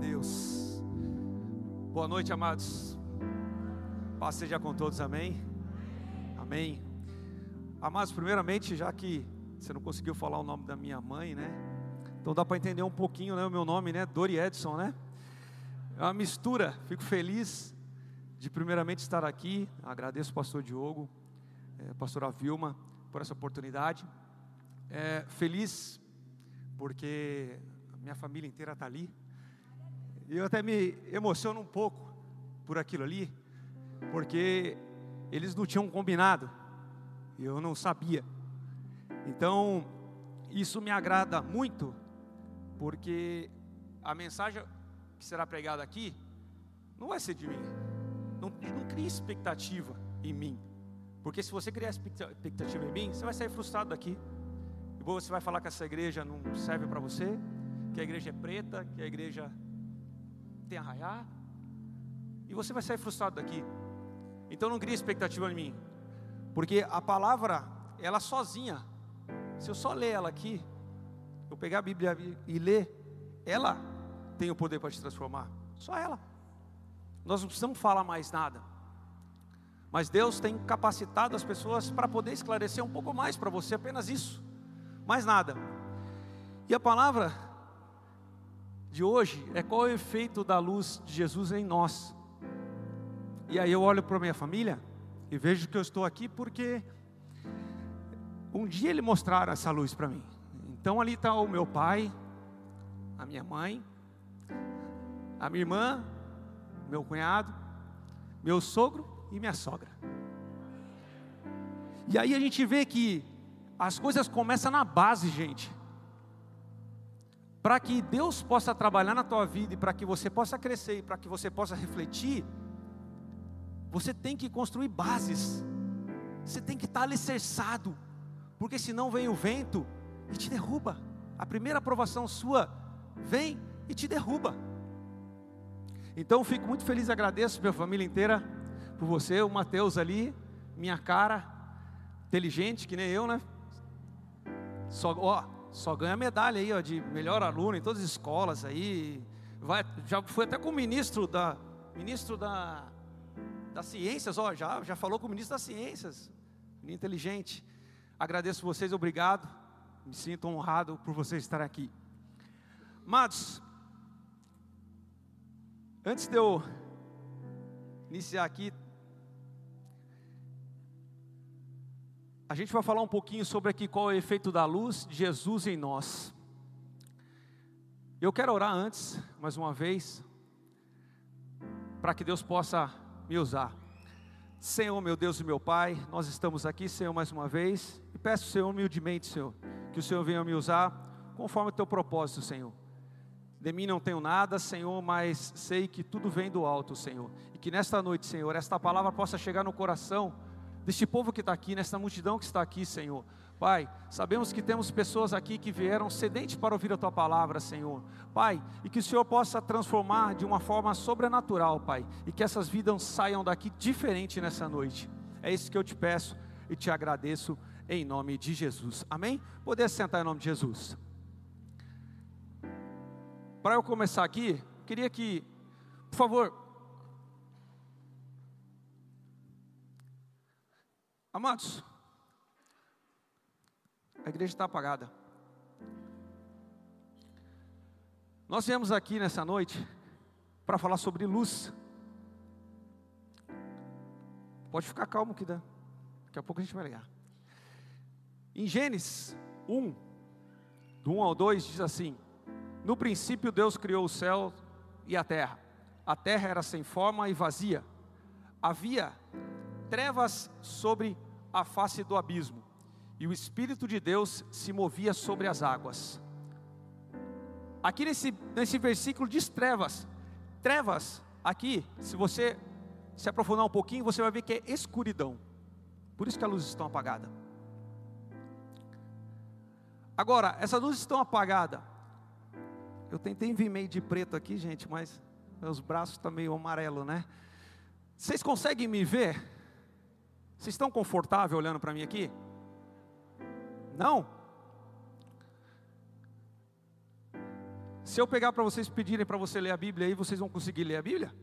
Deus. Boa noite, amados. Paz seja com todos, amém? Amém. Amados, primeiramente, já que você não conseguiu falar o nome da minha mãe, né? Então dá para entender um pouquinho, né, o meu nome, né? Dori Edson, né? É uma mistura. Fico feliz de primeiramente estar aqui. Agradeço o pastor Diogo, é, pastora Vilma, por essa oportunidade. É, feliz porque minha família inteira está ali. E eu até me emociono um pouco por aquilo ali, porque eles não tinham combinado, eu não sabia. Então, isso me agrada muito, porque a mensagem que será pregada aqui não vai ser de mim, não, não cria expectativa em mim, porque se você criar expectativa em mim, você vai sair frustrado daqui. E você vai falar que essa igreja não serve para você, que a igreja é preta, que a igreja tem arraiar, e você vai sair frustrado daqui. Então não crie expectativa em mim, porque a palavra, ela sozinha, se eu só ler ela aqui, eu pegar a Bíblia e ler, ela tem o poder para te transformar, só ela. Nós não precisamos falar mais nada. Mas Deus tem capacitado as pessoas para poder esclarecer um pouco mais para você, apenas isso, mais nada. E a palavra de hoje é qual é o efeito da luz de Jesus em nós. E aí eu olho para minha família e vejo que eu estou aqui porque um dia ele mostraram essa luz para mim. Então ali está o meu pai, a minha mãe, a minha irmã, meu cunhado, meu sogro e minha sogra. E aí a gente vê que as coisas começam na base, gente para que Deus possa trabalhar na tua vida e para que você possa crescer e para que você possa refletir, você tem que construir bases, você tem que estar alicerçado, porque senão vem o vento e te derruba. A primeira aprovação sua vem e te derruba. Então fico muito feliz e agradeço minha família inteira por você, o Mateus ali, minha cara, inteligente que nem eu, né? Só, ó, só ganha medalha aí, ó, de melhor aluno em todas as escolas aí. Vai, já foi até com o ministro da ministro da das ciências, ó, já já falou com o ministro das ciências. Menino inteligente. Agradeço vocês, obrigado. Me sinto honrado por vocês estarem aqui. Amados, antes de eu iniciar aqui, a gente vai falar um pouquinho sobre aqui qual é o efeito da luz de Jesus em nós. Eu quero orar antes, mais uma vez, para que Deus possa me usar. Senhor, meu Deus e meu Pai, nós estamos aqui, Senhor, mais uma vez, e peço, Senhor, humildemente, Senhor, que o Senhor venha me usar conforme o teu propósito, Senhor. De mim não tenho nada, Senhor, mas sei que tudo vem do alto, Senhor. E que nesta noite, Senhor, esta palavra possa chegar no coração deste povo que está aqui, nesta multidão que está aqui, Senhor. Pai, sabemos que temos pessoas aqui que vieram sedentes para ouvir a Tua palavra, Senhor. Pai, e que o Senhor possa transformar de uma forma sobrenatural, Pai, e que essas vidas saiam daqui diferente nessa noite. É isso que eu te peço e te agradeço em nome de Jesus. Amém? Poder sentar em nome de Jesus. Para eu começar aqui, queria que, por favor, Amados, a igreja está apagada. Nós viemos aqui nessa noite para falar sobre luz. Pode ficar calmo que dá. Daqui a pouco a gente vai ligar. Em Gênesis 1, do 1 ao 2, diz assim: No princípio Deus criou o céu e a terra. A terra era sem forma e vazia. Havia trevas sobre a face do abismo, e o Espírito de Deus se movia sobre as águas. Aqui nesse, nesse versículo diz trevas. Trevas, aqui, se você se aprofundar um pouquinho, você vai ver que é escuridão. Por isso que as luzes estão apagadas. Agora, essas luzes estão apagadas. Eu tentei vir meio de preto aqui, gente, mas meus braços estão meio amarelo, né? Vocês conseguem me ver? Vocês estão confortáveis olhando para mim aqui? Não? Se eu pegar para vocês pedirem para você ler a Bíblia aí, vocês vão conseguir ler a Bíblia?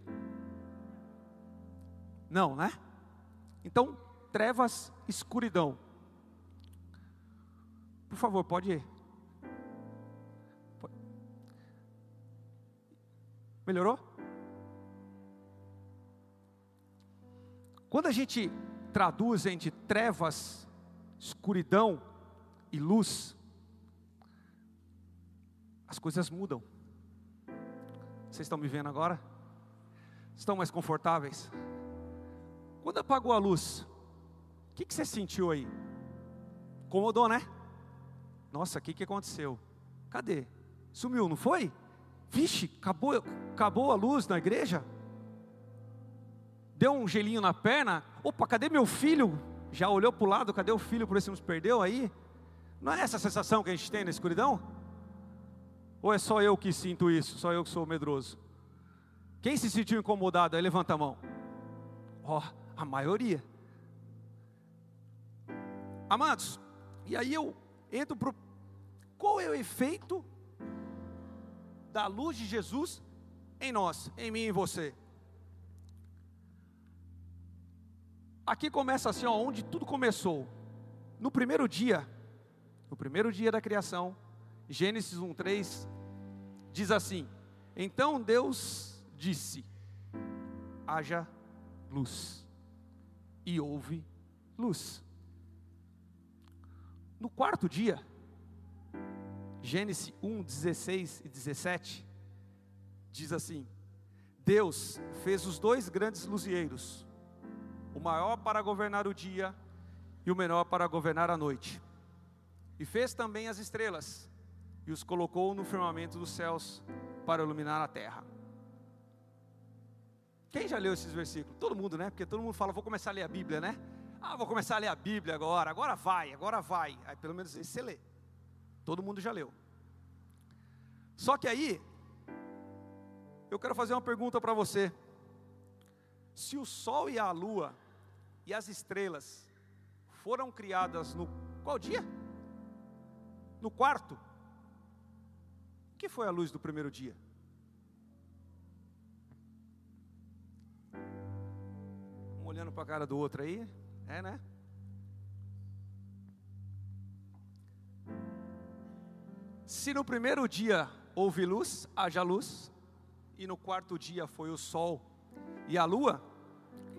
Não, né? Então, trevas, escuridão. Por favor, pode ir. Melhorou? Quando a gente traduz entre trevas, escuridão e luz, as coisas mudam. Vocês estão me vendo agora? Estão mais confortáveis? Quando apagou a luz, o que, que você sentiu aí? Incomodou, né? Nossa, o que, que aconteceu? Cadê? Sumiu, não foi? Vixe, acabou, acabou a luz na igreja? Deu um gelinho na perna? Opa, cadê meu filho? Já olhou para o lado, cadê o filho, por isso nos perdeu aí? Não é essa a sensação que a gente tem na escuridão? Ou é só eu que sinto isso, só eu que sou medroso? Quem se sentiu incomodado aí, levanta a mão. Ó, oh, a maioria. Amados, e aí eu entro para qual é o efeito da luz de Jesus em nós, em mim e em você. Aqui começa assim, ó, onde tudo começou. No primeiro dia, no primeiro dia da criação, Gênesis 1:3 diz assim: Então Deus disse: haja luz. E houve luz. No quarto dia, Gênesis 1, 16 e 17, diz assim: Deus fez os dois grandes luzieiros, o maior para governar o dia e o menor para governar a noite. E fez também as estrelas, e os colocou no firmamento dos céus para iluminar a terra. Quem já leu esses versículos? Todo mundo, né? Porque todo mundo fala, vou começar a ler a Bíblia, né? Ah, vou começar a ler a Bíblia agora, agora vai, agora vai. Aí pelo menos esse você lê. Todo mundo já leu. Só que aí, eu quero fazer uma pergunta para você. Se o Sol e a Lua e as estrelas foram criadas no qual dia? No quarto. O que foi a luz do primeiro dia? Um olhando para a cara do outro aí, é, né? Se no primeiro dia houve luz, haja luz, e no quarto dia foi o sol e a lua,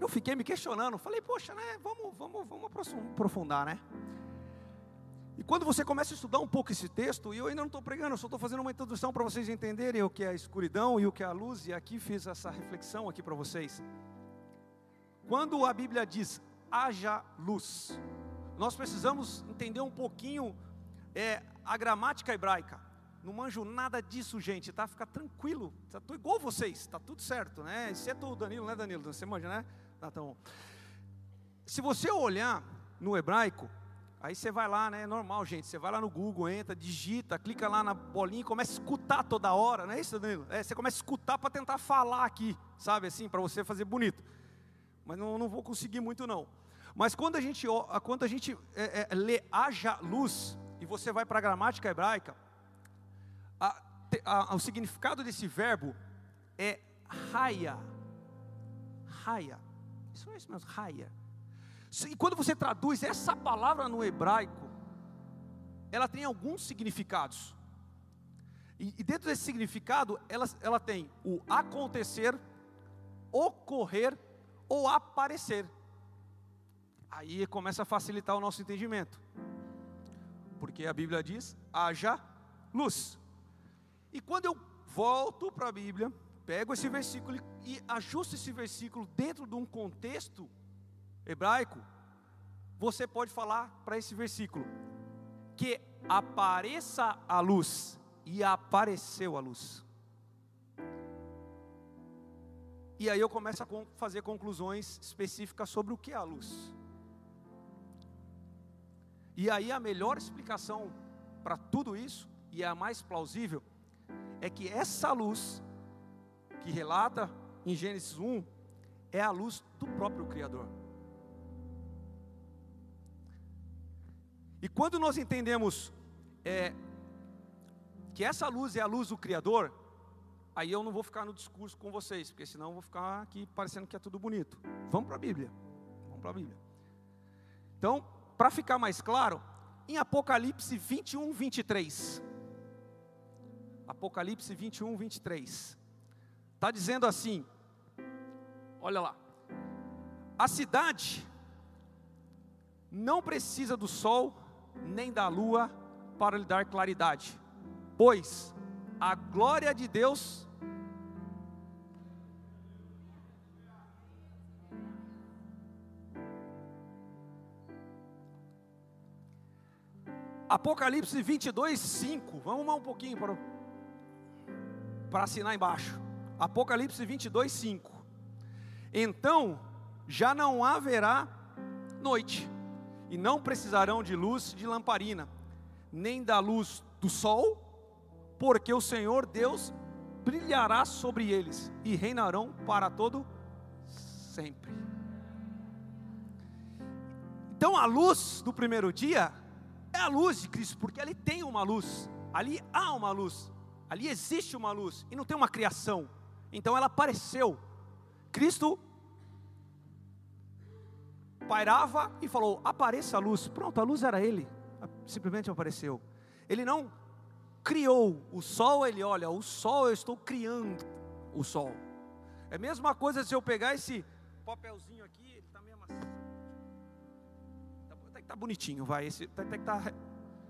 eu fiquei me questionando, falei, poxa, né, vamos, vamos, vamos aprofundar, né? E quando você começa a estudar um pouco esse texto, e eu ainda não estou pregando, eu só estou fazendo uma introdução para vocês entenderem o que é a escuridão e o que é a luz, e aqui fiz essa reflexão aqui para vocês. Quando a Bíblia diz haja luz, nós precisamos entender um pouquinho é, a gramática hebraica. Não manjo nada disso, gente, tá? Fica tranquilo, tá tudo igual vocês, tá tudo certo, né? Exceto o Danilo, né, Danilo? Você manja, né? Tá, então. Se você olhar no hebraico, Aí você vai lá, né? É normal, gente. Você vai lá no Google, entra, digita, clica lá na bolinha e começa a escutar toda hora, não é isso, Danilo? É, você começa a escutar para tentar falar aqui, sabe assim, para você fazer bonito. Mas não, não vou conseguir muito não. Mas quando a gente, quando a gente é, é, lê haja luz, e você vai para a gramática hebraica, a, a, o significado desse verbo é raia. Raia. Isso é isso mesmo, raia. E quando você traduz essa palavra no hebraico, ela tem alguns significados. E, e dentro desse significado, ela, ela tem o acontecer, ocorrer ou aparecer. Aí começa a facilitar o nosso entendimento. Porque a Bíblia diz: haja luz. E quando eu volto para a Bíblia, pego esse versículo e ajusto esse versículo dentro de um contexto hebraico, você pode falar para esse versículo que apareça a luz e apareceu a luz. E aí eu começo a fazer conclusões específicas sobre o que é a luz. E aí a melhor explicação para tudo isso, e é a mais plausível, é que essa luz que relata em Gênesis 1 é a luz do próprio Criador. E quando nós entendemos é, que essa luz é a luz do Criador, aí eu não vou ficar no discurso com vocês, porque senão eu vou ficar aqui parecendo que é tudo bonito. Vamos para a Bíblia. Vamos para a Bíblia. Então, para ficar mais claro, em Apocalipse 21, 23. Apocalipse 21, 23. Está dizendo assim: olha lá. A cidade não precisa do sol nem da lua para lhe dar claridade, pois a glória de Deus Apocalipse 22, 5. Vamos um pouquinho para, para assinar embaixo. Apocalipse 22, 5. Então já não haverá noite, e não precisarão de luz de lamparina, nem da luz do sol, porque o Senhor Deus brilhará sobre eles e reinarão para todo sempre. Então a luz do primeiro dia é a luz de Cristo, porque ali tem uma luz, ali há uma luz, ali existe uma luz e não tem uma criação. Então ela apareceu. Cristo pairava e falou: apareça a luz. Pronto, a luz era ele, simplesmente apareceu. Ele não criou o sol, ele olha, o sol eu estou criando o sol. É a mesma coisa se eu pegar esse papelzinho aqui, ele está meio amassado. Até que está bonitinho, vai. Esse, até que tá,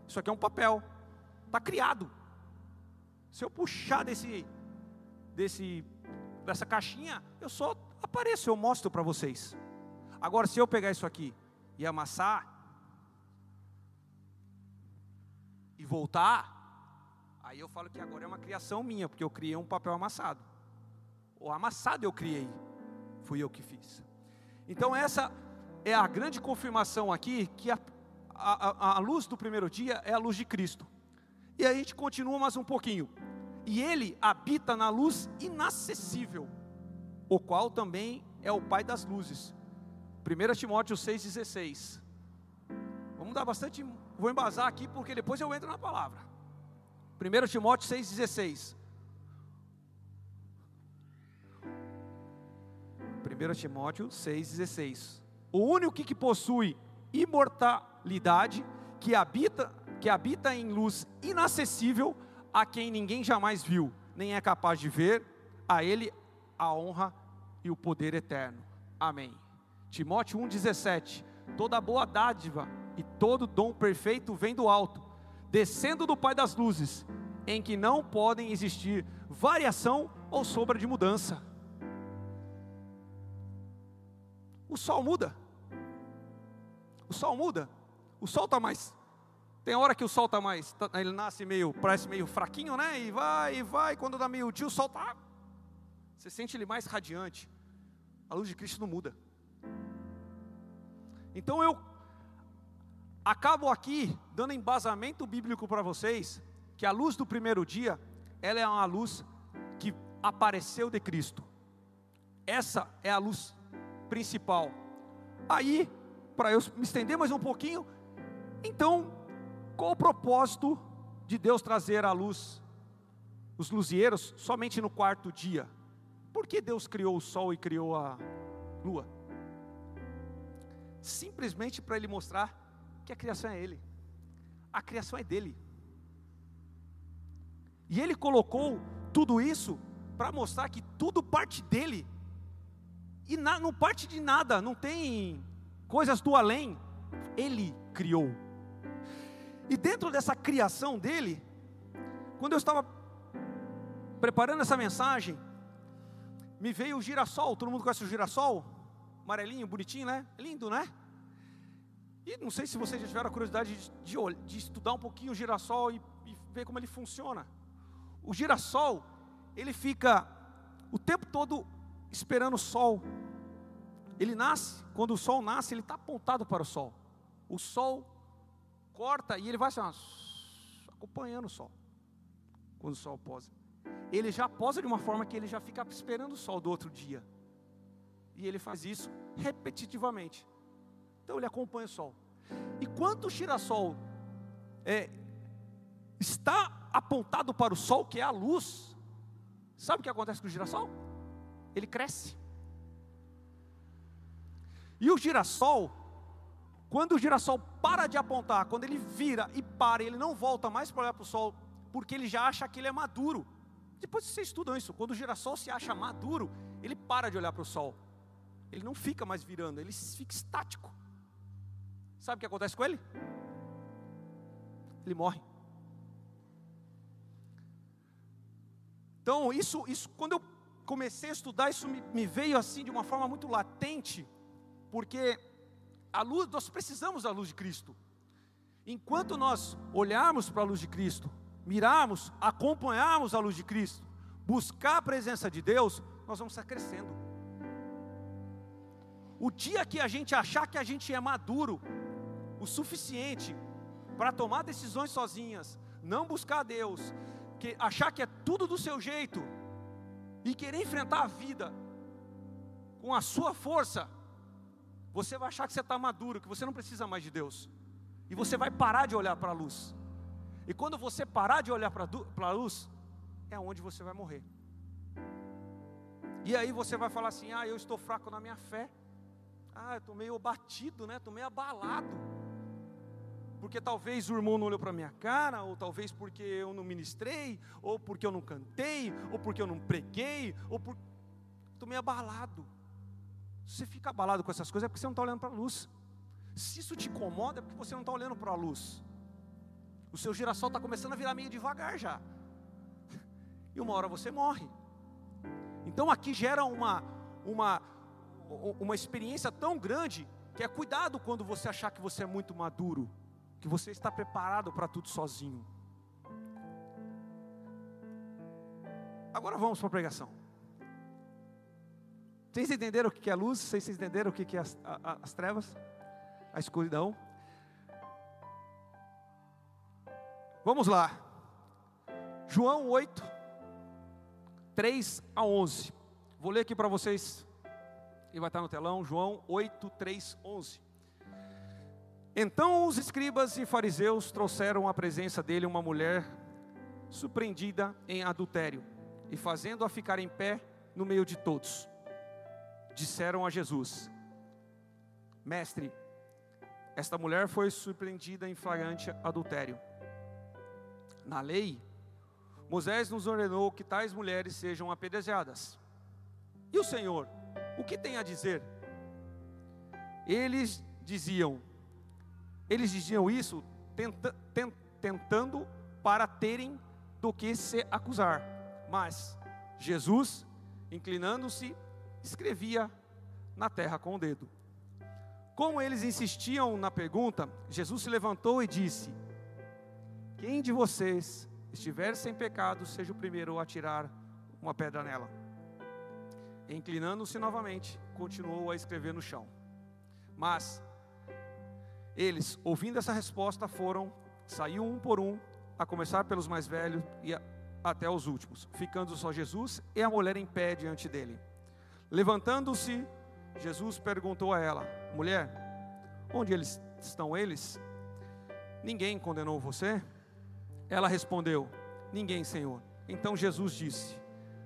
isso aqui é um papel, está criado. Se eu puxar desse, desse, dessa caixinha, eu só apareço, eu mostro para vocês. Agora, se eu pegar isso aqui e amassar, e voltar, aí eu falo que agora é uma criação minha, porque eu criei um papel amassado. O amassado eu criei, fui eu que fiz. Então, essa é a grande confirmação aqui que a, a, a luz do primeiro dia é a luz de Cristo. E aí a gente continua mais um pouquinho. E ele habita na luz inacessível, o qual também é o Pai das luzes. 1 Timóteo 6,16. Vamos dar bastante. Vou embasar aqui porque depois eu entro na palavra. 1 Timóteo 6,16. 1 Timóteo 6,16. O único que possui imortalidade, que habita, que habita em luz inacessível, a quem ninguém jamais viu, nem é capaz de ver, a ele a honra e o poder eterno. Amém. Timóteo 1,17: Toda boa dádiva e todo dom perfeito vem do alto, descendo do Pai das luzes, em que não podem existir variação ou sombra de mudança. O sol muda. O sol muda. O sol está mais. Tem hora que o sol está mais. Tá, ele nasce meio, parece meio fraquinho, né? E vai, e vai. Quando dá meio dia, o sol está. Você sente ele mais radiante. A luz de Cristo não muda. Então eu acabo aqui dando embasamento bíblico para vocês que a luz do primeiro dia, ela é uma luz que apareceu de Cristo. Essa é a luz principal. Aí, para eu me estender mais um pouquinho, então, qual o propósito de Deus trazer a luz os luzieiros somente no quarto dia? Por que Deus criou o sol e criou a lua? simplesmente para ele mostrar que a criação é ele. A criação é dele. E ele colocou tudo isso para mostrar que tudo parte dele. E na, não parte de nada, não tem coisas do além. Ele criou. E dentro dessa criação dele, quando eu estava preparando essa mensagem, me veio o girassol. Todo mundo conhece o girassol? Amarelinho, bonitinho, né? Lindo, né? E não sei se vocês já tiveram a curiosidade de, de, de estudar um pouquinho o girassol e, e ver como ele funciona. O girassol, ele fica o tempo todo esperando o sol. Ele nasce, quando o sol nasce, ele está apontado para o sol. O sol corta e ele vai assim, acompanhando o sol. Quando o sol posa. Ele já posa de uma forma que ele já fica esperando o sol do outro dia. E ele faz isso repetitivamente. Então ele acompanha o sol. E quando o girassol é, está apontado para o sol, que é a luz, sabe o que acontece com o girassol? Ele cresce. E o girassol, quando o girassol para de apontar, quando ele vira e para, ele não volta mais para olhar para o sol, porque ele já acha que ele é maduro. Depois vocês estudam isso, quando o girassol se acha maduro, ele para de olhar para o sol. Ele não fica mais virando, ele fica estático. Sabe o que acontece com ele? Ele morre. Então, isso, isso quando eu comecei a estudar, isso me, me veio assim de uma forma muito latente, porque a luz, nós precisamos da luz de Cristo. Enquanto nós olharmos para a luz de Cristo, mirarmos, acompanharmos a luz de Cristo, buscar a presença de Deus, nós vamos estar crescendo. O dia que a gente achar que a gente é maduro o suficiente para tomar decisões sozinhas, não buscar Deus, que achar que é tudo do seu jeito e querer enfrentar a vida com a sua força, você vai achar que você está maduro, que você não precisa mais de Deus, e você vai parar de olhar para a luz. E quando você parar de olhar para a luz, é onde você vai morrer. E aí você vai falar assim: ah, eu estou fraco na minha fé. Ah, eu estou meio abatido, né? Estou meio abalado. Porque talvez o irmão não olhou para a minha cara, ou talvez porque eu não ministrei, ou porque eu não cantei, ou porque eu não preguei, ou por. Estou meio abalado. Se você fica abalado com essas coisas, é porque você não está olhando para a luz. Se isso te incomoda, é porque você não está olhando para a luz. O seu girassol está começando a virar meio devagar já. E uma hora você morre. Então aqui gera uma, uma, uma experiência tão grande que é cuidado quando você achar que você é muito maduro, que você está preparado para tudo sozinho. Agora vamos para a pregação. Vocês entenderam o que é a luz? Vocês entenderam o que é as, as trevas? A escuridão? Vamos lá. João 8, 3 a 11. Vou ler aqui para vocês, e vai estar no telão, João 8, 3, 11. Então os escribas e fariseus trouxeram à presença dele uma mulher surpreendida em adultério, e fazendo-a ficar em pé no meio de todos, disseram a Jesus: Mestre, esta mulher foi surpreendida em flagrante adultério na lei, Moisés nos ordenou que tais mulheres sejam apedrejadas. E o Senhor, o que tem a dizer? Eles diziam, eles diziam isso tenta, tent, tentando para terem do que se acusar. Mas Jesus, inclinando-se, escrevia na terra com o dedo. Como eles insistiam na pergunta, Jesus se levantou e disse: quem de vocês estiver sem pecado, seja o primeiro a tirar uma pedra nela. Inclinando-se novamente, continuou a escrever no chão. Mas eles, ouvindo essa resposta, foram, saiu um por um, a começar pelos mais velhos e a, até os últimos, ficando só Jesus e a mulher em pé diante dele. Levantando-se, Jesus perguntou a ela: Mulher, onde eles estão eles? Ninguém condenou você? Ela respondeu: Ninguém, Senhor. Então Jesus disse: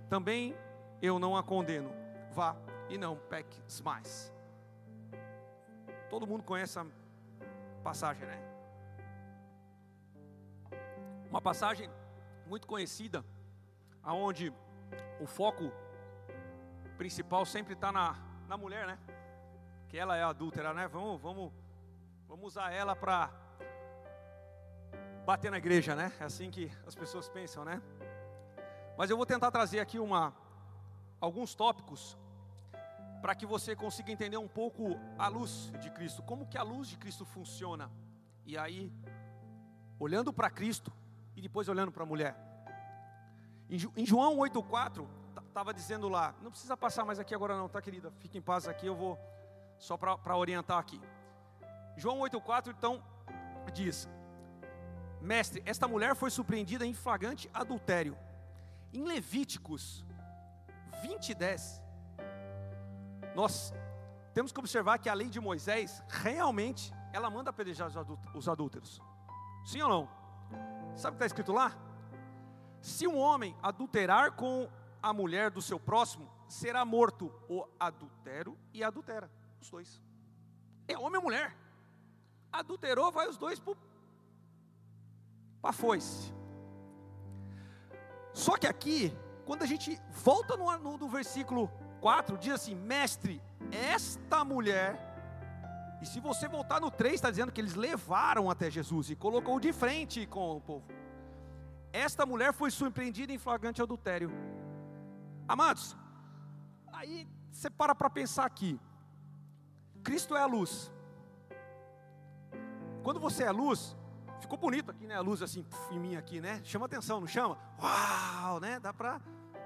Também eu não a condeno. Vá e não peques mais. Todo mundo conhece a passagem, né? Uma passagem muito conhecida, aonde o foco principal sempre está na, na mulher, né? Que ela é adúltera, né? Vamos, vamos, vamos usar ela para bater na igreja, né? É assim que as pessoas pensam, né? Mas eu vou tentar trazer aqui uma, alguns tópicos para que você consiga entender um pouco a luz de Cristo, como que a luz de Cristo funciona. E aí, olhando para Cristo e depois olhando para a mulher. Em João 8,4, estava dizendo lá, não precisa passar mais aqui agora não, tá querida? Fique em paz aqui, eu vou só para orientar aqui. João 8,4 então diz: Mestre, esta mulher foi surpreendida em flagrante adultério. Em Levíticos 20, 10, nós temos que observar que a lei de Moisés, realmente, ela manda apedrejar os adúlteros. Sim ou não? Sabe o que está escrito lá? Se um homem adulterar com a mulher do seu próximo, será morto o adultério e adultera, os dois. É homem ou mulher. Adulterou, vai os dois para a foice. Só que aqui, quando a gente volta no, no, no versículo 4, diz assim: Mestre, esta mulher e se você voltar no 3, está dizendo que eles levaram até Jesus e colocou de frente com o povo. Esta mulher foi surpreendida em flagrante adultério. Amados, aí você para para pensar aqui. Cristo é a luz. Quando você é luz, ficou bonito aqui, né? A luz assim em mim aqui, né? Chama atenção, não chama? Uau, né? Dá para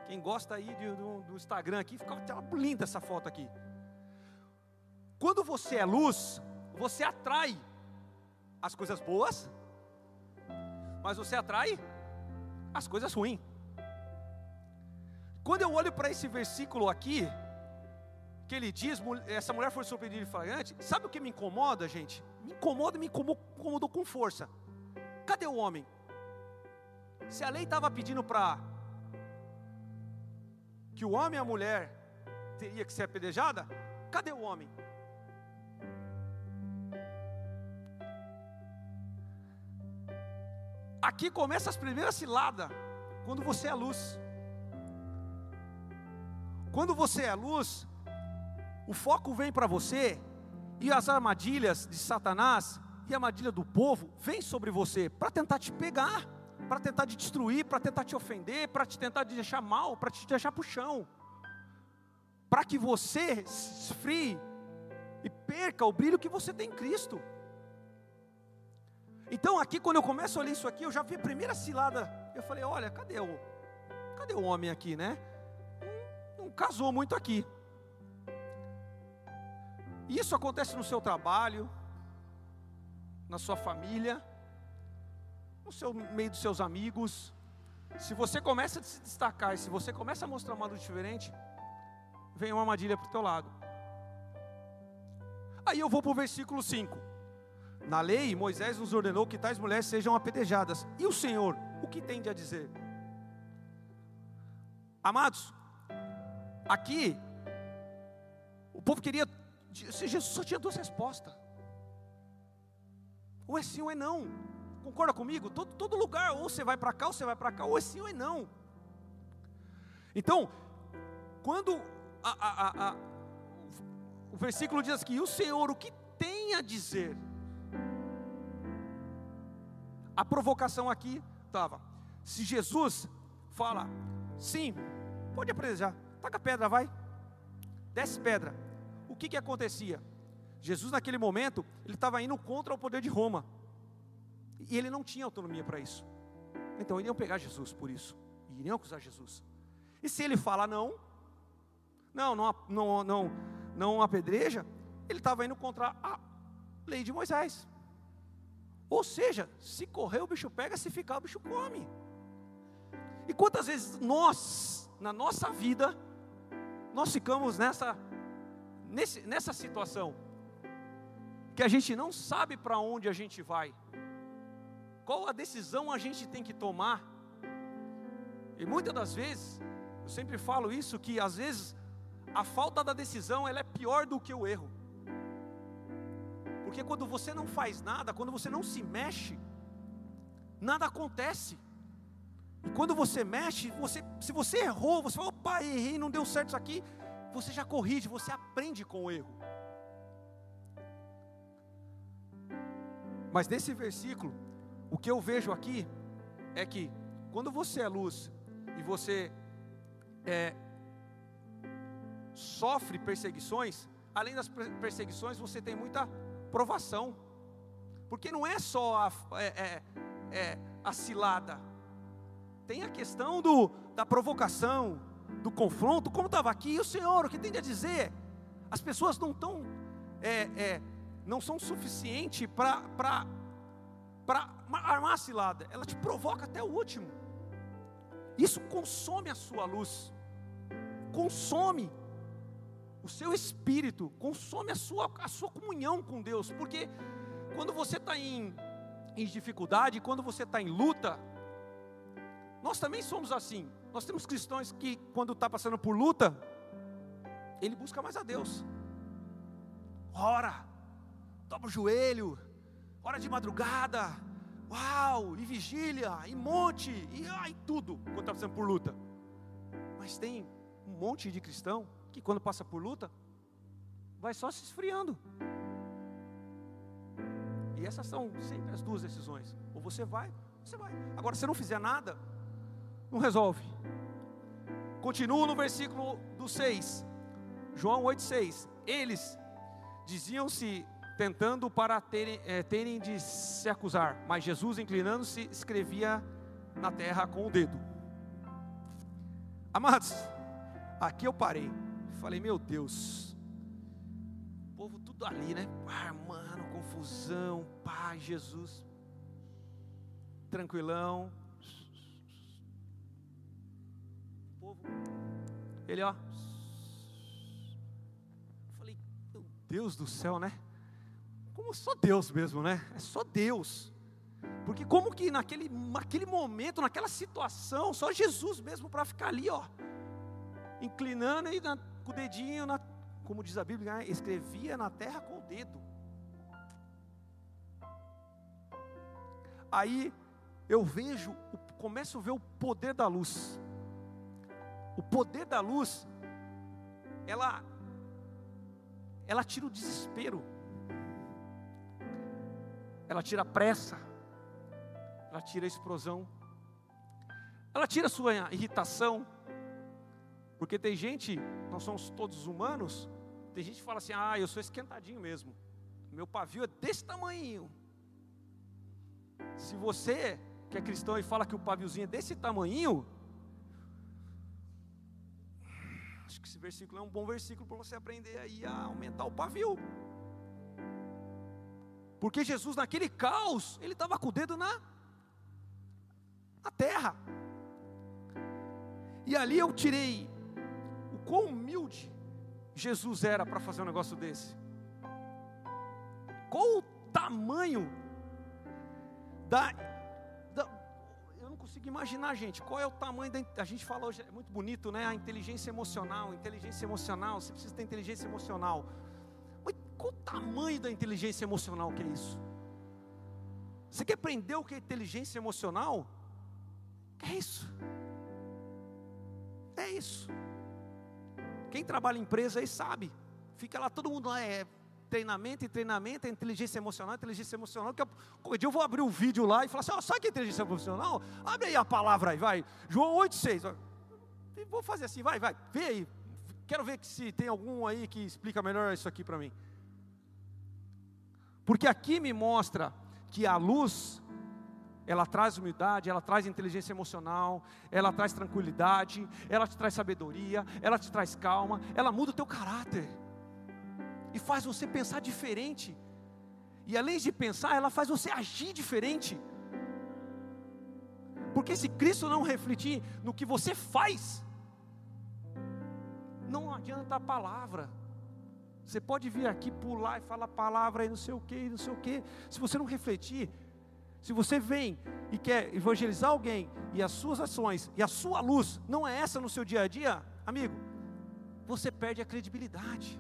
quem gosta aí do, do Instagram aqui, fica linda essa foto aqui. Quando você é luz, você atrai as coisas boas, mas você atrai as coisas ruins. Quando eu olho para esse versículo aqui, que ele diz, essa mulher foi surpreendida e flagrante, sabe o que me incomoda, gente? Me incomoda me incomodou com força. Cadê o homem? Se a lei estava pedindo para que o homem e a mulher teria que ser apedrejada, cadê o homem? Aqui começa as primeiras ciladas, quando você é luz. Quando você é luz, o foco vem para você e as armadilhas de Satanás e a armadilha do povo vem sobre você para tentar te pegar, para tentar te destruir, para tentar te ofender, para te tentar te deixar mal, para te deixar para o chão, para que você esfrie e perca o brilho que você tem em Cristo. Então aqui quando eu começo a olhar isso aqui, eu já vi a primeira cilada. Eu falei, olha, cadê o, cadê o homem aqui, né? Casou muito aqui. Isso acontece no seu trabalho, na sua família, no seu meio dos seus amigos. Se você começa a se destacar, se você começa a mostrar uma luz diferente, vem uma armadilha para o teu lado. Aí eu vou para o versículo 5. Na lei, Moisés nos ordenou que tais mulheres sejam apedrejadas. E o Senhor, o que tem de a dizer? Amados, aqui, o povo queria, Jesus só tinha duas respostas: ou é sim ou é não. Concorda comigo? Todo, todo lugar, ou você vai para cá, ou você vai para cá, ou é sim ou é não. Então, quando a, a, a, o versículo diz que o Senhor, o que tem a dizer? A provocação aqui estava: se Jesus fala, sim, pode apresentar, taca pedra, vai, desce pedra. O que que acontecia? Jesus naquele momento, ele estava indo contra o poder de Roma. E ele não tinha autonomia para isso. Então iriam pegar Jesus por isso. E iriam acusar Jesus. E se ele fala não, não, não, não, não, não apedreja, ele estava indo contra a lei de Moisés. Ou seja, se correr o bicho pega, se ficar o bicho come. E quantas vezes nós, na nossa vida, nós ficamos nessa, nesse, nessa situação, que a gente não sabe para onde a gente vai, qual a decisão a gente tem que tomar, e muitas das vezes, eu sempre falo isso, que às vezes a falta da decisão ela é pior do que o erro. Porque quando você não faz nada, quando você não se mexe, nada acontece. E quando você mexe, você, se você errou, você fala, opa, errei, não deu certo isso aqui, você já corrige, você aprende com o erro. Mas nesse versículo, o que eu vejo aqui é que quando você é luz e você é, sofre perseguições, além das perseguições, você tem muita provação, porque não é só a, é, é, é, a cilada, tem a questão do, da provocação, do confronto, como estava aqui, e o Senhor, o que tem a dizer? As pessoas não estão, é, é, não são suficiente para armar cilada, ela te provoca até o último, isso consome a sua luz, consome o seu espírito, consome a sua, a sua comunhão com Deus, porque quando você está em, em dificuldade, quando você está em luta, Nós também somos assim. Nós temos cristãos que, quando está passando por luta, ele busca mais a Deus. Ora, dobra o joelho, hora de madrugada, uau, e vigília, e monte, e ai, tudo, quando está passando por luta. Mas tem um monte de cristão que, quando passa por luta, vai só se esfriando. E essas são sempre as duas decisões. Ou você vai, ou você vai. Agora, se não fizer nada, não resolve. Continuo no versículo do 6. João 8,6. Eles diziam-se tentando para terem, é, terem de se acusar, mas Jesus, inclinando-se, escrevia na terra com o dedo. Amados, aqui eu parei. Falei, meu Deus, o povo tudo ali, né? Ah, mano, confusão, Pai, Jesus, tranquilão. O povo, ele ó, Deus do céu, né? Como só Deus mesmo, né? É só Deus. Porque como que naquele, naquele momento, naquela situação, só Jesus mesmo para ficar ali, ó, inclinando e na, com o dedinho, na, como diz a Bíblia, né? escrevia na terra com o dedo. Aí eu vejo, começo a ver o poder da luz. O poder da luz, ela ela tira o desespero, ela tira a pressa, ela tira a explosão, ela tira a sua irritação, porque tem gente, nós somos todos humanos, tem gente que fala assim: ah, eu sou esquentadinho mesmo, meu pavio é desse tamanho. Se você que é cristão e fala que o paviozinho é desse tamanho, acho que esse versículo é um bom versículo para você aprender aí a aumentar o pavio. Porque Jesus, naquele caos, ele estava com o dedo na, na terra. E ali eu tirei o quão humilde Jesus era para fazer um negócio desse. Qual o tamanho da consigo imaginar, gente, qual é o tamanho da. A gente fala hoje, é muito bonito, né? A inteligência emocional. Inteligência emocional, você precisa ter inteligência emocional. Mas qual o tamanho da inteligência emocional que é isso? Você quer aprender o que é inteligência emocional? É isso. É isso. Quem trabalha em empresa aí sabe. Fica lá todo mundo lá, é treinamento e treinamento, é inteligência emocional, inteligência emocional. Que eu vou abrir um vídeo lá e falar assim: ó, sabe que é inteligência emocional? Abre aí a palavra aí, vai. João 8,6. Vou fazer assim, vai, vai, vê aí. Quero ver se tem algum aí que explica melhor isso aqui para mim. Porque aqui me mostra que a luz, ela traz humildade, ela traz inteligência emocional, ela traz tranquilidade, ela te traz sabedoria, ela te traz calma, ela muda o teu caráter e faz você pensar diferente. E além de pensar, ela faz você agir diferente. Porque se Cristo não refletir no que você faz, não adianta a palavra. Você pode vir aqui pular e falar palavra e não sei o que, não sei o que. Se você não refletir, se você vem e quer evangelizar alguém e as suas ações e a sua luz não é essa no seu dia a dia, amigo, você perde a credibilidade.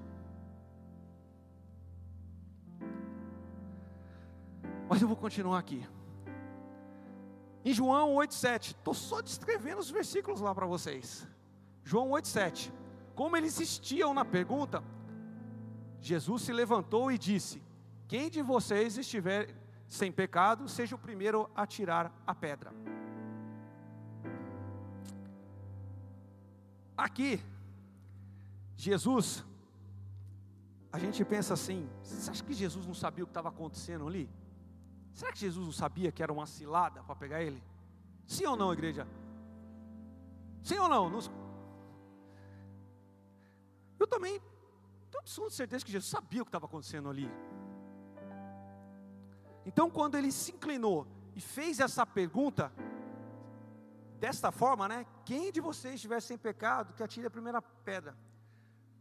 Mas eu vou continuar aqui. Em João 8,7, estou só descrevendo os versículos lá para vocês. João 8,7. Como eles insistiam na pergunta, Jesus se levantou e disse: Quem de vocês estiver sem pecado, seja o primeiro a tirar a pedra. Aqui, Jesus, a gente pensa assim: você acha que Jesus não sabia o que estava acontecendo ali? Será que Jesus não sabia que era uma cilada para pegar ele? Sim ou não, igreja? Sim ou não? Eu também tenho absoluta certeza que Jesus sabia o que estava acontecendo ali. Então, quando ele se inclinou e fez essa pergunta, desta forma, né? Quem de vocês estiver sem pecado, que atire a primeira pedra.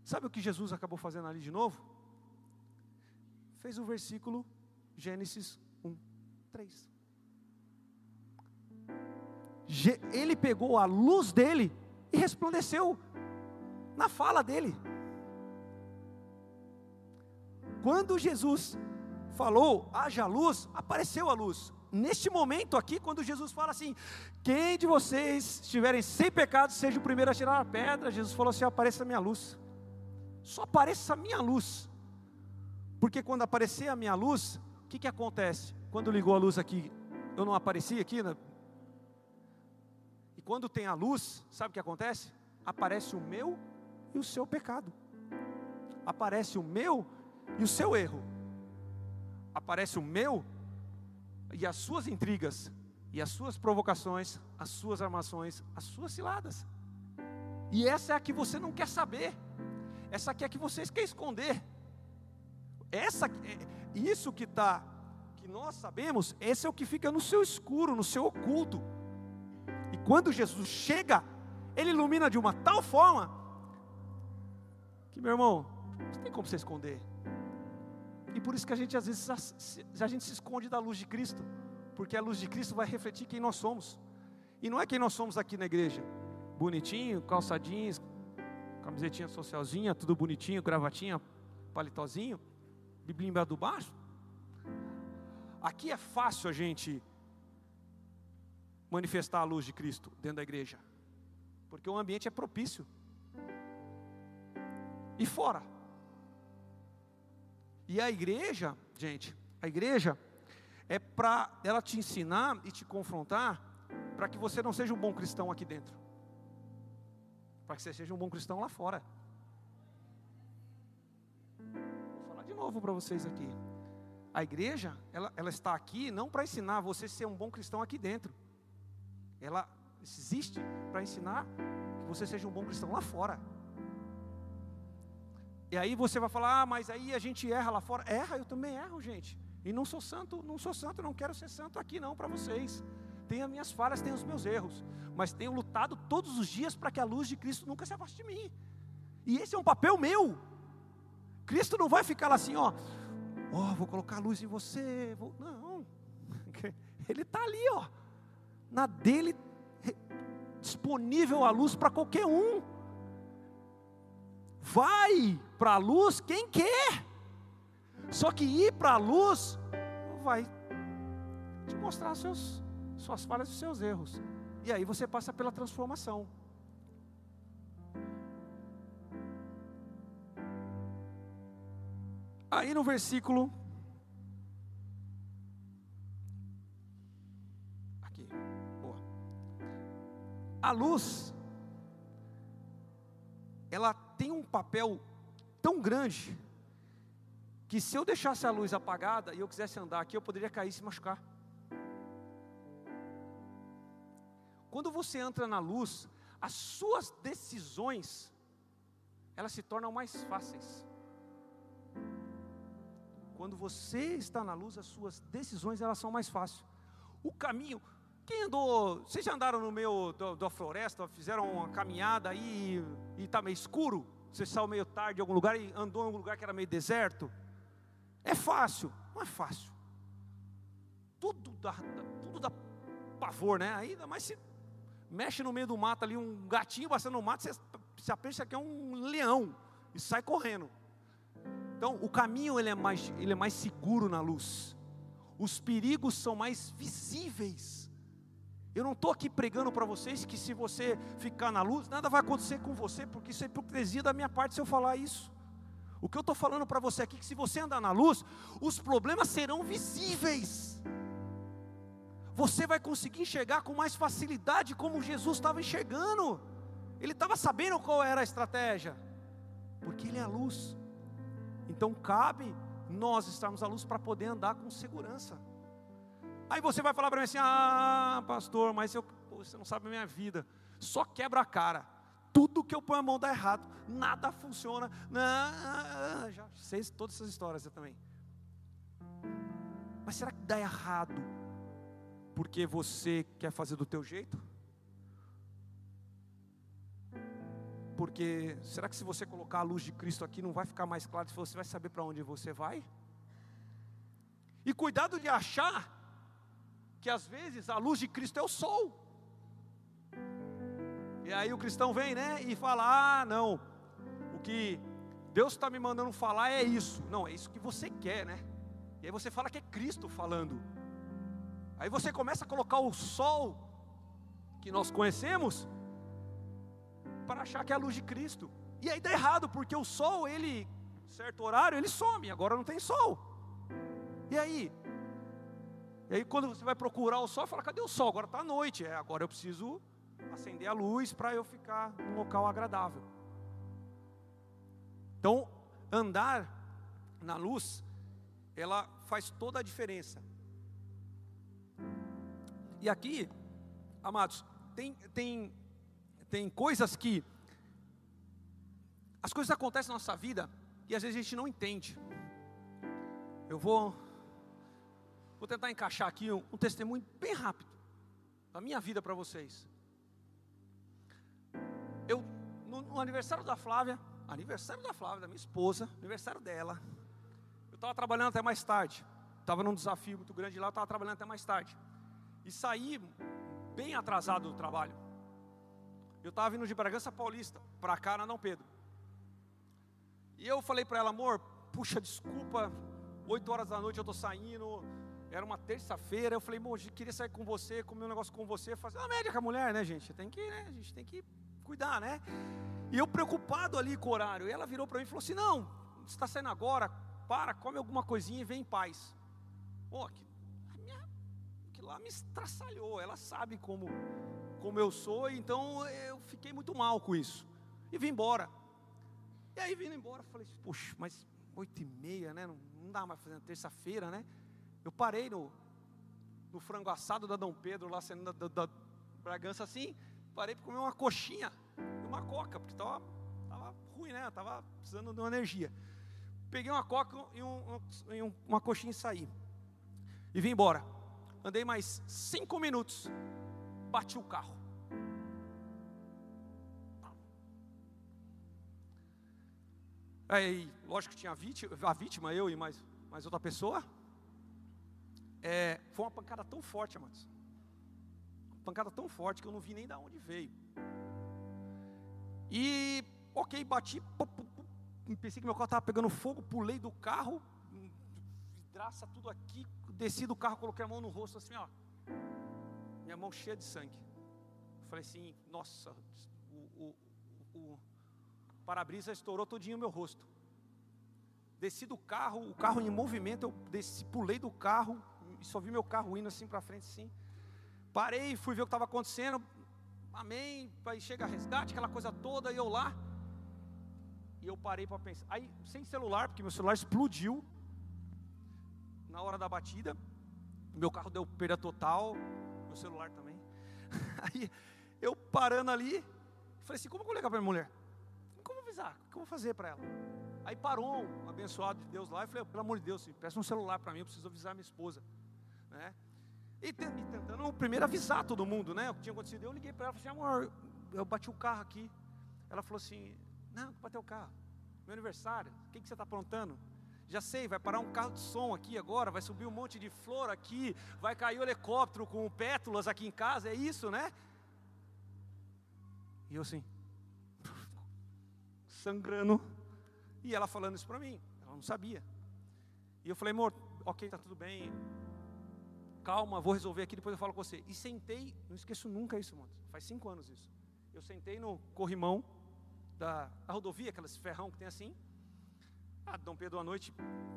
Sabe o que Jesus acabou fazendo ali de novo? Fez o versículo Gênesis 3. ele pegou a luz dele e resplandeceu na fala dele. Quando Jesus falou, haja luz, apareceu a luz. Neste momento aqui, quando Jesus fala assim: Quem de vocês estiverem sem pecado, seja o primeiro a tirar a pedra, Jesus falou assim: Apareça a minha luz. Só apareça a minha luz. Porque quando aparecer a minha luz, o que, que acontece? Quando ligou a luz aqui, eu não apareci aqui, né? E quando tem a luz, sabe o que acontece? Aparece o meu e o seu pecado. Aparece o meu e o seu erro. Aparece o meu e as suas intrigas, e as suas provocações, as suas armações, as suas ciladas. E essa é a que você não quer saber. Essa aqui é a que vocês querem esconder. Essa, é, isso que está, que nós sabemos, esse é o que fica no seu escuro, no seu oculto. E quando Jesus chega, ele ilumina de uma tal forma que, meu irmão, não tem como você esconder. E por isso que a gente às vezes a gente se esconde da luz de Cristo, porque a luz de Cristo vai refletir quem nós somos. E não é quem nós somos aqui na igreja. Bonitinho, calçadinhos, camisetinha socialzinha, tudo bonitinho, gravatinha, palitozinho, biblinha embaixo do baixo. Aqui é fácil a gente manifestar a luz de Cristo dentro da igreja, porque o ambiente é propício. E fora, e a igreja, gente, a igreja é para ela te ensinar e te confrontar para que você não seja um bom cristão aqui dentro. Para que você seja um bom cristão lá fora. Vou falar de novo para vocês aqui. A igreja, ela, ela está aqui não para ensinar você a ser um bom cristão aqui dentro. Ela existe para ensinar que você seja um bom cristão lá fora. E aí você vai falar, ah, mas aí a gente erra lá fora. Erra, eu também erro, gente. E não sou santo, não sou santo, não quero ser santo aqui não para vocês. Tenho as minhas falhas, tenho os meus erros, mas tenho lutado todos os dias para que a luz de Cristo nunca se afaste de mim. E esse é um papel meu. Cristo não vai ficar lá assim, ó, ó, oh, vou colocar a luz em você, vou... não. Ele está ali, ó, na dele disponível a luz para qualquer um. Vai para a luz quem quer. Só que ir para a luz vai te mostrar seus, suas falhas e seus erros. E aí você passa pela transformação. Aí no versículo. Aqui. Boa. A luz. Ela tem um papel tão grande que se eu deixasse a luz apagada e eu quisesse andar aqui, eu poderia cair e se machucar. Quando você entra na luz, as suas decisões elas se tornam mais fáceis. Quando você está na luz, as suas decisões elas são mais fáceis. O caminho, quem andou, vocês já andaram no meio da floresta, fizeram uma caminhada aí e está meio escuro? Você saiu meio tarde em algum lugar e andou em um lugar que era meio deserto. É fácil? Não é fácil. Tudo dá, tudo dá pavor, né? Ainda mais se mexe no meio do mato ali, um gatinho passando no mato, você, você pensa que é um leão e sai correndo. Então, o caminho ele é mais, ele é mais seguro na luz. Os perigos são mais visíveis. Eu não estou aqui pregando para vocês que se você ficar na luz, nada vai acontecer com você, porque isso é hipocrisia da minha parte se eu falar isso. O que eu estou falando para você aqui é que se você andar na luz, os problemas serão visíveis. Você vai conseguir enxergar com mais facilidade como Jesus estava enxergando. Ele estava sabendo qual era a estratégia, porque Ele é a luz. Então cabe nós estarmos à luz para poder andar com segurança. Aí você vai falar para mim assim: ah, pastor, mas eu, você não sabe a minha vida. Só quebra a cara. Tudo que eu ponho a mão dá errado. Nada funciona. Já sei todas essas histórias eu também. Mas será que dá errado porque você quer fazer do teu jeito? Porque será que se você colocar a luz de Cristo aqui não vai ficar mais claro se você vai saber para onde você vai? E cuidado de achar que às vezes a luz de Cristo é o sol. E aí o cristão vem, né, e fala: ah, não, o que Deus está me mandando falar é isso. Não, é isso que você quer, né? E aí você fala que é Cristo falando. Aí você começa a colocar o sol que nós conhecemos para achar que é a luz de Cristo. E aí dá errado, porque o sol, ele, certo horário, ele some, agora não tem sol. E aí? E aí quando você vai procurar o sol, fala, cadê o sol? Agora está noite. É, agora eu preciso acender a luz para eu ficar num local agradável. Então, andar na luz, ela faz toda a diferença. E aqui, amados, tem, tem, tem coisas que. As coisas acontecem na nossa vida e às vezes a gente não entende. Eu vou. Vou tentar encaixar aqui um, um testemunho bem rápido da minha vida para vocês. Eu, no, no aniversário da Flávia, aniversário da Flávia, da minha esposa, aniversário dela, eu estava trabalhando até mais tarde. Estava num desafio muito grande lá, eu estava trabalhando até mais tarde. E saí bem atrasado do trabalho. Eu estava vindo de Bragança Paulista, para cá, na Não Pedro. E eu falei para ela, amor, puxa, desculpa, 8 horas da noite eu estou saindo, era uma terça-feira, eu falei, eu queria sair com você, comer um negócio com você, fazer uma média com a mulher, né, gente? Tem que, né, a gente tem que cuidar, né? E eu preocupado ali com o horário, e ela virou para mim e falou assim, não, você está saindo agora, para, come alguma coisinha e vem em paz. Pô, que lá me estraçalhou, ela sabe como, como eu sou, então eu fiquei muito mal com isso. E vim embora. E aí vindo embora, falei, puxa, mas oito e meia, né? Não, não dá mais fazendo terça-feira, né? Eu parei no, no frango assado da Dom Pedro, lá saindo da, da, da Bragança assim, parei para comer uma coxinha e uma coca, porque estava tava ruim, né? Tava precisando de uma energia. Peguei uma coca e, um, um, uma coxinha e saí. E vim embora. Andei mais cinco minutos, bati o carro. Aí, lógico que tinha a vítima, a vítima eu e mais, mais outra pessoa. É, foi uma pancada tão forte, amados. Uma pancada tão forte que eu não vi nem de onde veio. E, ok, bati, pensei que meu carro estava pegando fogo, pulei do carro, vidraça tudo aqui, desci do carro, coloquei a mão no rosto assim, ó. Minha mão cheia de sangue. Falei assim, nossa, o, o, o para-brisa estourou todinho o meu rosto. Desci do carro, o carro em movimento, eu desci, pulei do carro, e só vi meu carro indo assim para frente, assim. Parei, fui ver o que estava acontecendo. Amém. Aí chega resgate, aquela coisa toda, e eu lá. E eu parei para pensar. Aí, sem celular, porque meu celular explodiu na hora da batida. Meu carro deu perda total, meu celular também. Aí eu parando ali, falei assim: como eu vou ligar para minha mulher? Como avisar? O que eu vou fazer para ela? Aí parou um abençoado de Deus lá e falei: pelo amor de Deus, peça um celular para mim, eu preciso avisar minha esposa. Né? E, tentando primeiro avisar todo mundo, né? O que tinha acontecido. Eu liguei para ela e falei assim, amor, eu bati o carro aqui. Ela falou assim, não, bateu o carro. Meu aniversário, o que, que você está aprontando? Já sei, vai parar um carro de som aqui agora, vai subir um monte de flor aqui, vai cair o um helicóptero com pétalas aqui em casa, é isso, né? E eu assim, sangrando. E ela falando isso para mim, ela não sabia. E eu falei, amor, ok, tá tudo bem, calma, vou resolver aqui, depois eu falo com você. E sentei, não esqueço nunca isso, mano. Faz cinco anos isso. Eu sentei no corrimão da, rodovia, aquelas ferrão que tem assim. Ah, Dom Pedro à noite,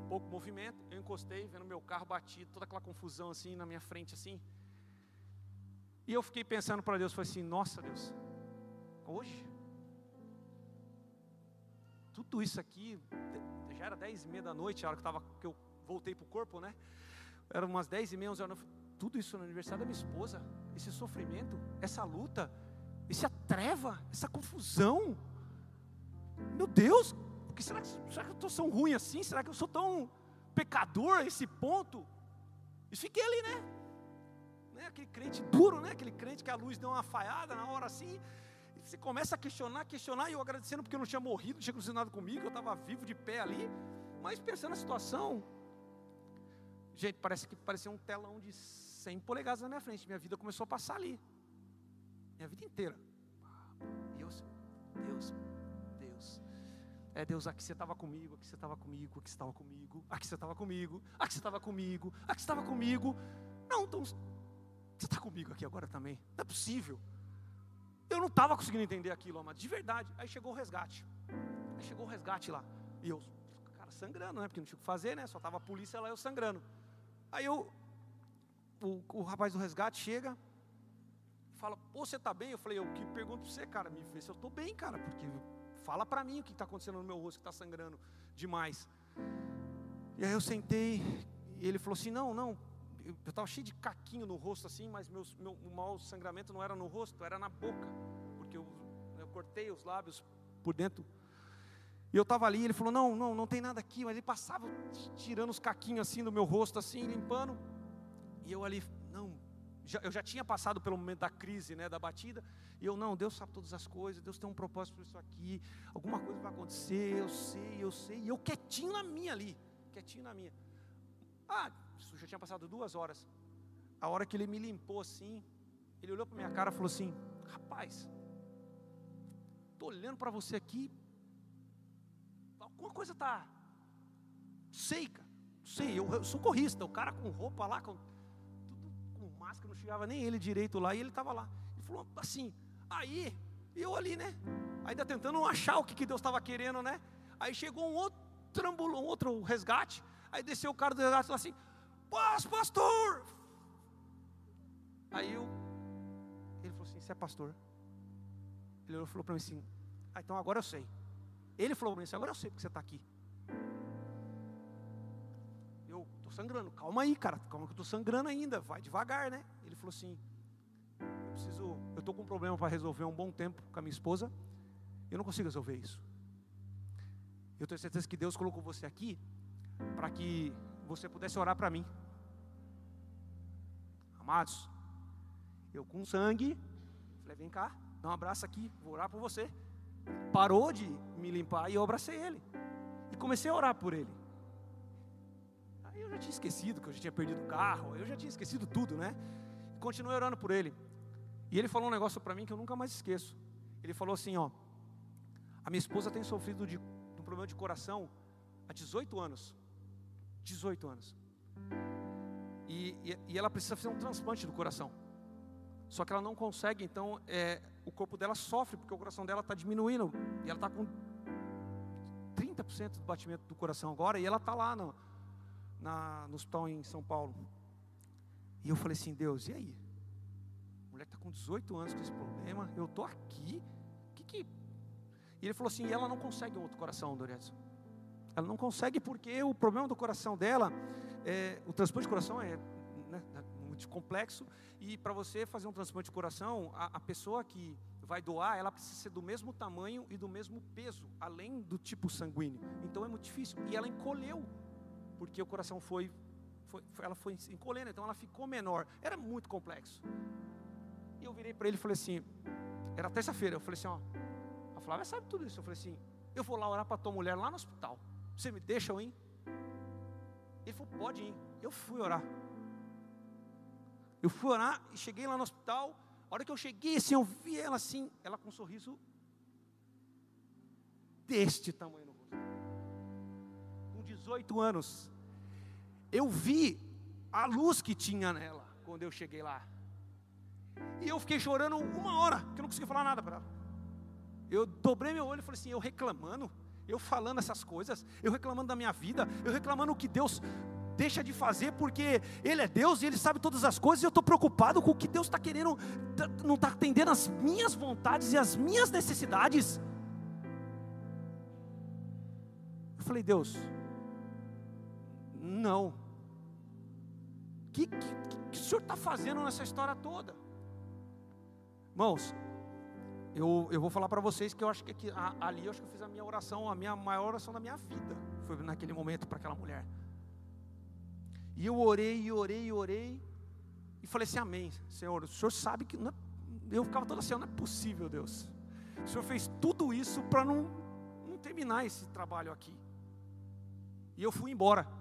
pouco movimento. Eu encostei, vendo meu carro batido, toda aquela confusão assim na minha frente assim. E eu fiquei pensando para Deus, falei assim, nossa Deus, hoje, tudo isso aqui, já era dez e meia da noite, a hora que, tava, que eu voltei para o corpo, né? Era umas dez e meia, onze horas. Tudo isso no aniversário da minha esposa, esse sofrimento, essa luta, essa treva, essa confusão. Meu Deus, será, que, será que eu estou tão ruim assim? Será que eu sou tão pecador a esse ponto? E fiquei ali, né? né? Aquele crente duro, né? Aquele crente que a luz deu uma falhada na hora assim. E você começa a questionar, questionar, e eu agradecendo porque eu não tinha morrido, não tinha nada comigo, eu estava vivo de pé ali. Mas pensando na situação, Gente, parece que parecia um telão de 100 polegadas na minha frente. Minha vida começou a passar ali. Minha vida inteira. Eu, Deus, Deus. É Deus, aqui você estava comigo, aqui você estava comigo, aqui você estava comigo, aqui você estava comigo, aqui você estava comigo, aqui você estava comigo. Não, então você está comigo aqui agora também. Não é possível. Eu não estava conseguindo entender aquilo, amado, de verdade. Aí chegou o resgate. Aí chegou o resgate lá. E eu, cara, sangrando, né? Porque não tinha o que fazer, né? Só tava a polícia lá, eu sangrando. Aí eu, o, o rapaz do resgate chega, fala, pô, você tá bem? Eu falei, eu que pergunto pra você, cara, me vê se eu tô bem, cara, porque fala pra mim o que está acontecendo no meu rosto, que está sangrando demais. E aí eu sentei, e ele falou assim, não, não, eu estava cheio de caquinho no rosto assim, mas meus, meu, o mau sangramento não era no rosto, era na boca, porque eu, eu cortei os lábios por dentro. E eu estava ali, ele falou, não, não, não tem nada aqui, mas ele passava tirando os caquinhos assim do meu rosto, assim, limpando. E eu ali, não, já, eu já tinha passado pelo momento da crise, né, da batida, e eu, não, Deus sabe todas as coisas, Deus tem um propósito para isso aqui, alguma coisa vai acontecer, eu sei, eu sei, e eu quietinho na minha ali, quietinho na minha. Ah, isso já tinha passado duas horas. A hora que ele me limpou assim, ele olhou para minha cara e falou assim: Rapaz, estou olhando para você aqui, alguma coisa está. Sei, cara, sei, eu, eu sou corrista, o cara com roupa lá, com máscara, não chegava nem ele direito lá, e ele estava lá. Ele falou assim, aí, eu ali, né? Ainda tentando achar o que, que Deus estava querendo, né? Aí chegou um outro um outro resgate, aí desceu o cara do resgate e falou assim: Paz, pastor! Aí eu, ele falou assim: Você é pastor? Ele falou para mim assim: Ah, então agora eu sei. Ele falou para mim assim: Agora eu sei porque você está aqui. Sangrando, calma aí, cara, calma que eu estou sangrando ainda, vai devagar, né? Ele falou assim: Eu preciso, eu estou com um problema para resolver há um bom tempo com a minha esposa, eu não consigo resolver isso. Eu tenho certeza que Deus colocou você aqui para que você pudesse orar para mim. Amados, eu com sangue, falei: vem cá, dá um abraço aqui, vou orar por você. Parou de me limpar e eu abracei ele. E comecei a orar por ele. Aí eu já tinha esquecido que eu já tinha perdido o carro, eu já tinha esquecido tudo, né? Continuei orando por ele. E ele falou um negócio para mim que eu nunca mais esqueço. Ele falou assim: ó, a minha esposa tem sofrido de, de um problema de coração há 18 anos. 18 anos. E, e, e, ela precisa fazer um transplante do coração. Só que ela não consegue, então é, o corpo dela sofre, porque o coração dela está diminuindo. E ela está com 30% do batimento do coração agora, e ela está lá no, na, no hospital em São Paulo. E eu falei assim, Deus, e aí? A mulher está com 18 anos com esse problema, eu estou aqui. Que que... E ele falou assim, e ela não consegue um outro coração, Doretson. Ela não consegue porque o problema do coração dela, é, o transplante de coração é né, muito complexo e para você fazer um transplante de coração, a, a, pessoa que vai doar, ela precisa ser do mesmo tamanho e do mesmo peso, além do tipo sanguíneo. Então é muito difícil. E ela encolheu porque o coração foi, foi ela foi encolhendo, então ela ficou menor. Era muito complexo. E eu virei para ele e falei assim, era terça-feira, eu falei assim, ó, a Flávia sabe tudo isso. Eu falei assim, eu vou lá orar para tua mulher lá no hospital. Você me deixa eu ir? Ele falou, pode ir. Eu fui orar. Eu fui orar e cheguei lá no hospital. A hora que eu cheguei, assim, eu vi ela assim, ela com um sorriso deste tamanho 18 anos. Eu vi a luz que tinha nela quando eu cheguei lá. E eu fiquei chorando uma hora, que eu não conseguia falar nada para ela. Eu dobrei meu olho e falei assim, eu reclamando eu falando essas coisas, eu reclamando da minha vida, eu reclamando o que Deus deixa de fazer, porque Ele é Deus e Ele sabe todas as coisas, e eu estou preocupado com o que Deus está querendo, tá, não está atendendo as minhas vontades e as minhas necessidades. Eu falei, Deus, não. O que, que, que o Senhor está fazendo nessa história toda? Irmãos, eu, eu vou falar para vocês que eu acho que, que a, ali eu acho que eu fiz a minha oração, a minha maior oração da minha vida. Foi naquele momento para aquela mulher. E eu orei, e orei, e orei. E falei assim: Amém, Senhor. O Senhor sabe que. Não é, eu ficava toda assim: Não é possível, Deus. O Senhor fez tudo isso para não, não terminar esse trabalho aqui. E eu fui embora.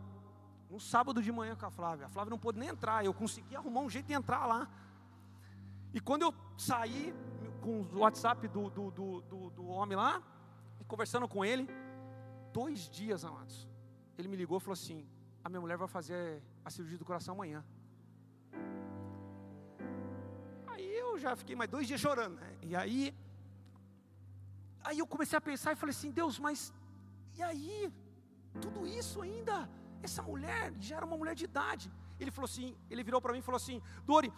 No sábado de manhã com a Flávia. A Flávia não pôde nem entrar. Eu consegui arrumar um jeito de entrar lá. E quando eu saí, com o WhatsApp do, do, do, do, homem lá, e conversando com ele. Dois dias, amados. Ele me ligou e falou assim: a minha mulher vai fazer a cirurgia do coração amanhã. Aí eu já fiquei mais dois dias chorando, né? E aí, aí eu comecei a pensar e falei assim, Deus, mas e aí? Tudo isso ainda? Essa mulher já era uma mulher de idade. Ele falou assim, ele virou para mim e falou assim, Dori,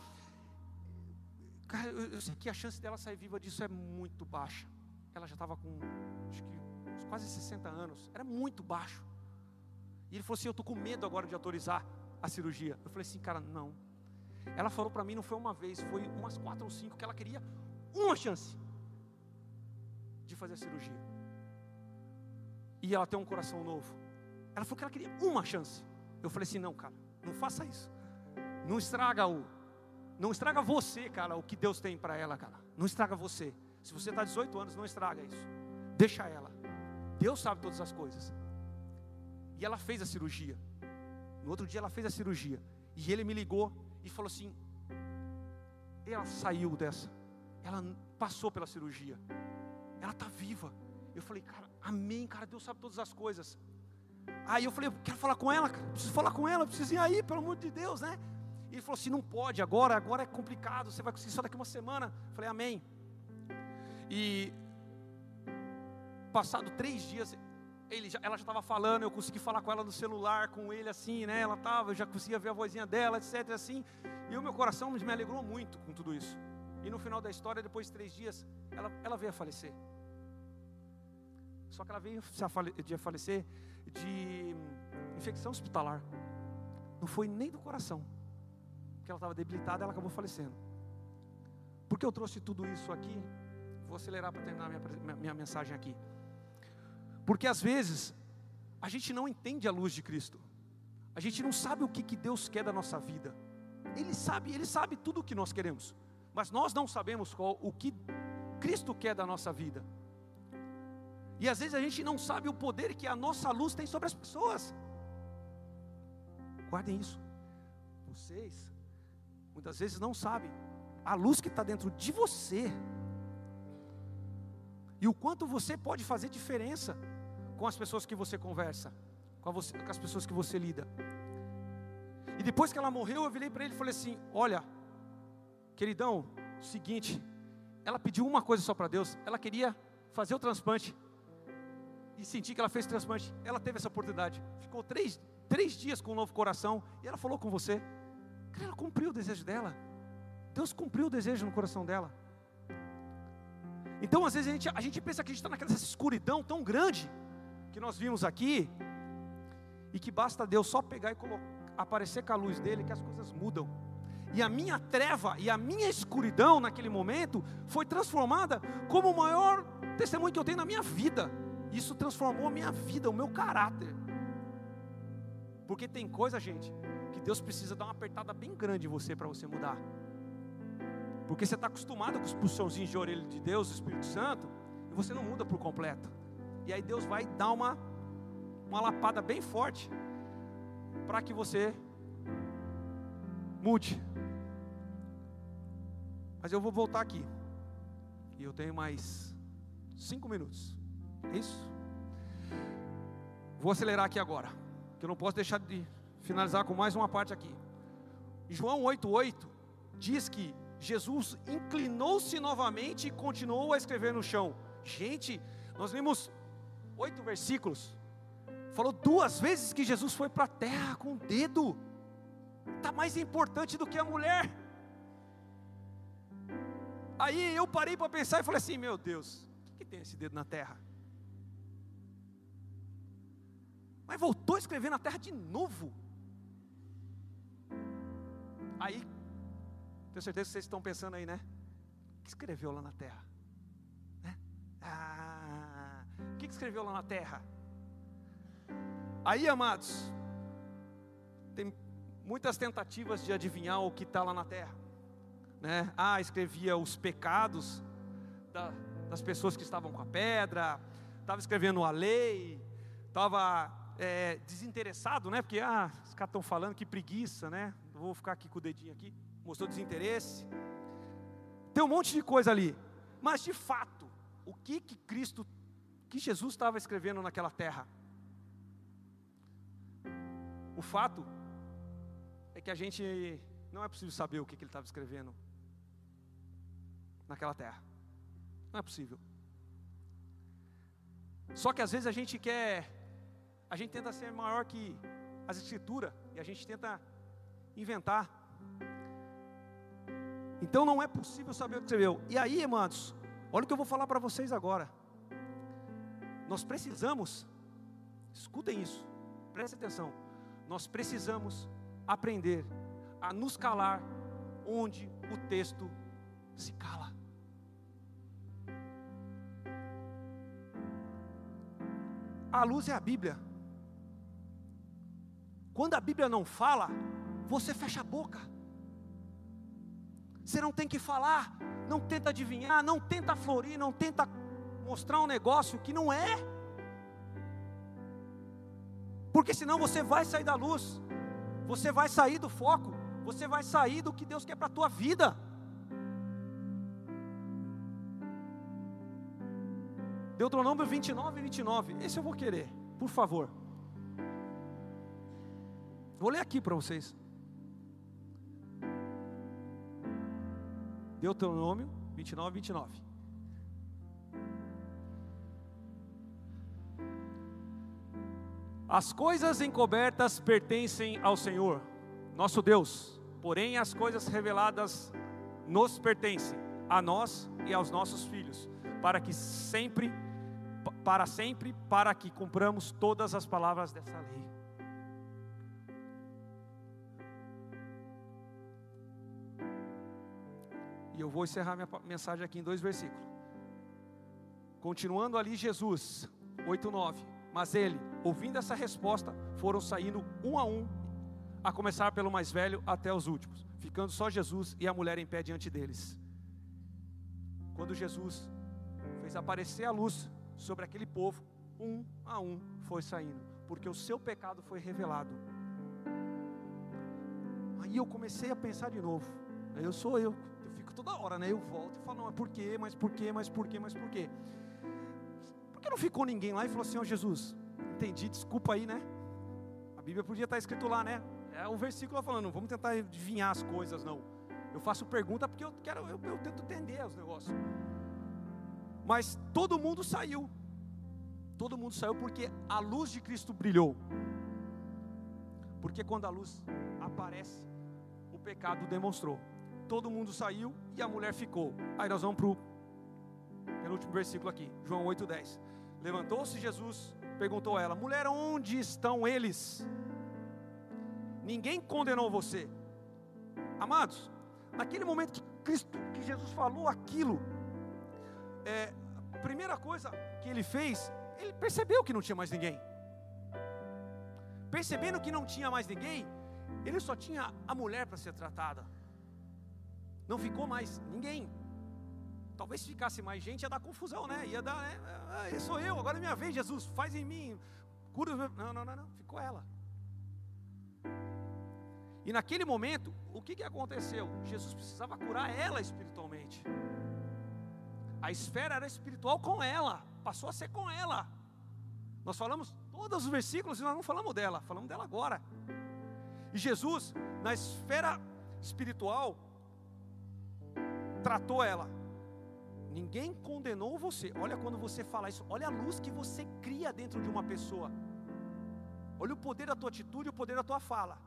eu, eu, sei que a chance dela sair viva disso é muito baixa. Ela já estava com, acho que quase 60 anos, era muito baixo. E ele falou assim: Eu estou com medo agora de autorizar a cirurgia. Eu falei assim, cara, não. Ela falou para mim, não foi uma vez, foi umas quatro ou cinco que ela queria uma chance de fazer a cirurgia. E ela tem um coração novo. Ela falou que ela queria uma chance. Eu falei assim, não, cara, não faça isso. Não estraga o, não estraga você, cara, o que Deus tem para ela, cara. Não estraga você. Se você está 18 anos, não estraga isso. Deixa ela. Deus sabe todas as coisas. E ela fez a cirurgia. No outro dia ela fez a cirurgia. E ele me ligou e falou assim: ela saiu dessa. Ela passou pela cirurgia. Ela está viva. Eu falei, cara, amém, cara, Deus sabe todas as coisas. Aí eu falei, quero falar com ela, preciso falar com ela, preciso ir aí, pelo amor de Deus, né? E ele falou assim: não pode agora, agora é complicado, você vai conseguir só daqui uma semana. Eu falei, amém. E passado três dias, ele ela já estava falando, eu consegui falar com ela no celular, com ele assim, né? Ela estava, eu já conseguia ver a vozinha dela, etc. Assim, e o meu coração me alegrou muito com tudo isso. E no final da história, depois de três dias, ela, ela veio a falecer. Só que ela veio a falecer de infecção hospitalar. Não foi nem do coração, porque ela estava debilitada, ela acabou falecendo. Por que eu trouxe tudo isso aqui? Vou acelerar para terminar minha, minha mensagem aqui. Porque às vezes a gente não entende a luz de Cristo. A gente não sabe o que, que Deus quer da nossa vida. Ele sabe, Ele sabe tudo o que nós queremos. Mas nós não sabemos qual, o que Cristo quer da nossa vida. E às vezes a gente não sabe o poder que a nossa luz tem sobre as pessoas. Guardem isso. Vocês, muitas vezes, não sabem a luz que está dentro de você. E o quanto você pode fazer diferença com as pessoas que você conversa, com, você, com as pessoas que você lida. E depois que ela morreu, eu virei para ele e falei assim: Olha, queridão, seguinte, ela pediu uma coisa só para Deus, ela queria fazer o transplante. E senti que ela fez transplante. Ela teve essa oportunidade. Ficou três, três dias com um novo coração. E ela falou com você. ela cumpriu o desejo dela. Deus cumpriu o desejo no coração dela. Então, às vezes, a gente, a gente pensa que a gente está naquela escuridão tão grande que nós vimos aqui, e que basta Deus só pegar e colocar, aparecer com a luz dele, que as coisas mudam. E a minha treva e a minha escuridão naquele momento foi transformada como o maior testemunho que eu tenho na minha vida. Isso transformou a minha vida, o meu caráter. Porque tem coisa, gente, que Deus precisa dar uma apertada bem grande em você para você mudar. Porque você está acostumado com os puxãozinhos de orelha de Deus, do Espírito Santo, e você não muda por completo. E aí Deus vai dar uma, uma lapada bem forte para que você mude. Mas eu vou voltar aqui. E eu tenho mais cinco minutos. É isso? Vou acelerar aqui agora. Que eu não posso deixar de finalizar com mais uma parte aqui. João 8,8 diz que Jesus inclinou-se novamente e continuou a escrever no chão. Gente, nós vimos oito versículos, falou duas vezes que Jesus foi para a terra com o dedo, está mais importante do que a mulher. Aí eu parei para pensar e falei assim: meu Deus, o que tem esse dedo na terra? Mas voltou a escrever na terra de novo. Aí, tenho certeza que vocês estão pensando aí, né? O que escreveu lá na terra? Né? Ah, que, que escreveu lá na terra? Aí, amados, tem muitas tentativas de adivinhar o que está lá na terra. Né? Ah, escrevia os pecados da, das pessoas que estavam com a pedra, estava escrevendo a lei, estava é, desinteressado, né? Porque ah, os caras estão falando que preguiça, né? Vou ficar aqui com o dedinho aqui, mostrou desinteresse. Tem um monte de coisa ali. Mas de fato, o que que Cristo, que Jesus estava escrevendo naquela terra? O fato é que a gente não é possível saber o que, que ele estava escrevendo naquela terra. Não é possível. Só que às vezes a gente quer, a gente tenta ser maior que as escrituras e a gente tenta inventar. Então não é possível saber o que escreveu. E aí, irmãos, olha o que eu vou falar para vocês agora. Nós precisamos, escutem isso, prestem atenção. Nós precisamos aprender a nos calar onde o texto se cala. A luz é a Bíblia. Quando a Bíblia não fala, você fecha a boca. Você não tem que falar, não tenta adivinhar, não tenta florir, não tenta mostrar um negócio que não é. Porque senão você vai sair da luz, você vai sair do foco, você vai sair do que Deus quer para a tua vida. Deuteronômio 29 e 29. Esse eu vou querer, por favor. Vou ler aqui para vocês. Deuteronômio 29 e 29. As coisas encobertas pertencem ao Senhor, nosso Deus, porém as coisas reveladas nos pertencem, a nós e aos nossos filhos, para que sempre para sempre, para que cumpramos todas as palavras dessa lei. E eu vou encerrar minha mensagem aqui em dois versículos. Continuando ali, Jesus, 8, 9. Mas ele, ouvindo essa resposta, foram saindo um a um, a começar pelo mais velho até os últimos, ficando só Jesus e a mulher em pé diante deles. Quando Jesus fez aparecer a luz sobre aquele povo, um a um foi saindo, porque o seu pecado foi revelado. Aí eu comecei a pensar de novo. Eu sou eu, toda hora, né? Eu volto e falo, não, mas por quê, mas por quê, mas por quê, mas por quê? Por que não ficou ninguém lá e falou assim, ó oh, Jesus, entendi, desculpa aí, né? A Bíblia podia estar escrito lá, né? É o versículo falando, não vamos tentar adivinhar as coisas, não. Eu faço pergunta porque eu quero, eu, eu tento entender os negócios. Mas todo mundo saiu. Todo mundo saiu porque a luz de Cristo brilhou. Porque quando a luz aparece, o pecado demonstrou. Todo mundo saiu e a mulher ficou. Aí nós vamos para o penúltimo versículo aqui, João 8,10. Levantou-se Jesus, perguntou a ela: Mulher, onde estão eles? Ninguém condenou você. Amados, naquele momento que Cristo, que Jesus falou aquilo, é, a primeira coisa que ele fez, ele percebeu que não tinha mais ninguém. Percebendo que não tinha mais ninguém, ele só tinha a mulher para ser tratada. Não ficou mais ninguém. Talvez se ficasse mais gente ia dar confusão, né? Ia dar, né? Ah, sou eu, agora é minha vez, Jesus, faz em mim, cura os meus. Não, não, não, não, ficou ela. E naquele momento, o que, que aconteceu? Jesus precisava curar ela espiritualmente. A esfera era espiritual com ela, passou a ser com ela. Nós falamos todos os versículos e nós não falamos dela, falamos dela agora. E Jesus, na esfera espiritual, tratou ela. Ninguém condenou você. Olha quando você fala isso, olha a luz que você cria dentro de uma pessoa. Olha o poder da tua atitude o poder da tua fala.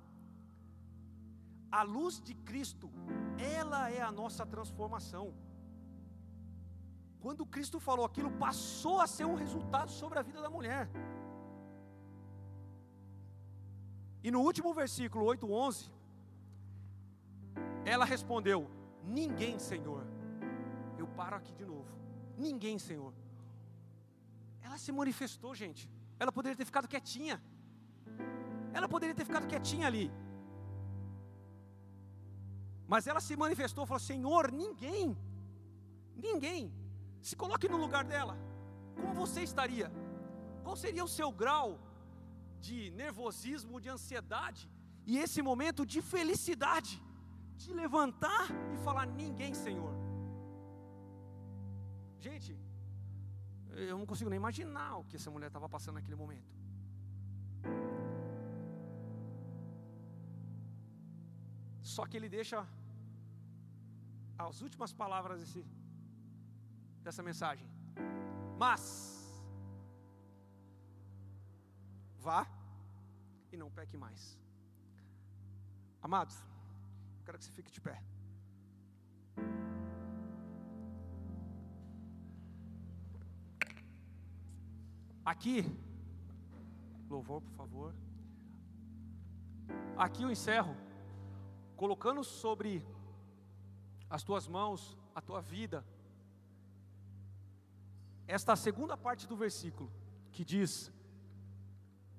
A luz de Cristo, ela é a nossa transformação. Quando Cristo falou aquilo, passou a ser um resultado sobre a vida da mulher. E no último versículo 8:11, ela respondeu: Ninguém, Senhor. Eu paro aqui de novo. Ninguém, Senhor. Ela se manifestou, gente. Ela poderia ter ficado quietinha. Ela poderia ter ficado quietinha ali. Mas ela se manifestou, falou: Senhor, ninguém. Ninguém. Se coloque no lugar dela. Como você estaria? Qual seria o seu grau de nervosismo, de ansiedade e esse momento de felicidade? De levantar e falar: Ninguém, Senhor. Gente, eu não consigo nem imaginar o que essa mulher estava passando naquele momento. Só que ele deixa as últimas palavras desse, dessa mensagem. Mas, vá e não peque mais. Amados, quero que você fique de pé. Aqui, louvor, por favor. Aqui eu encerro, colocando sobre as tuas mãos a tua vida. Esta segunda parte do versículo, que diz: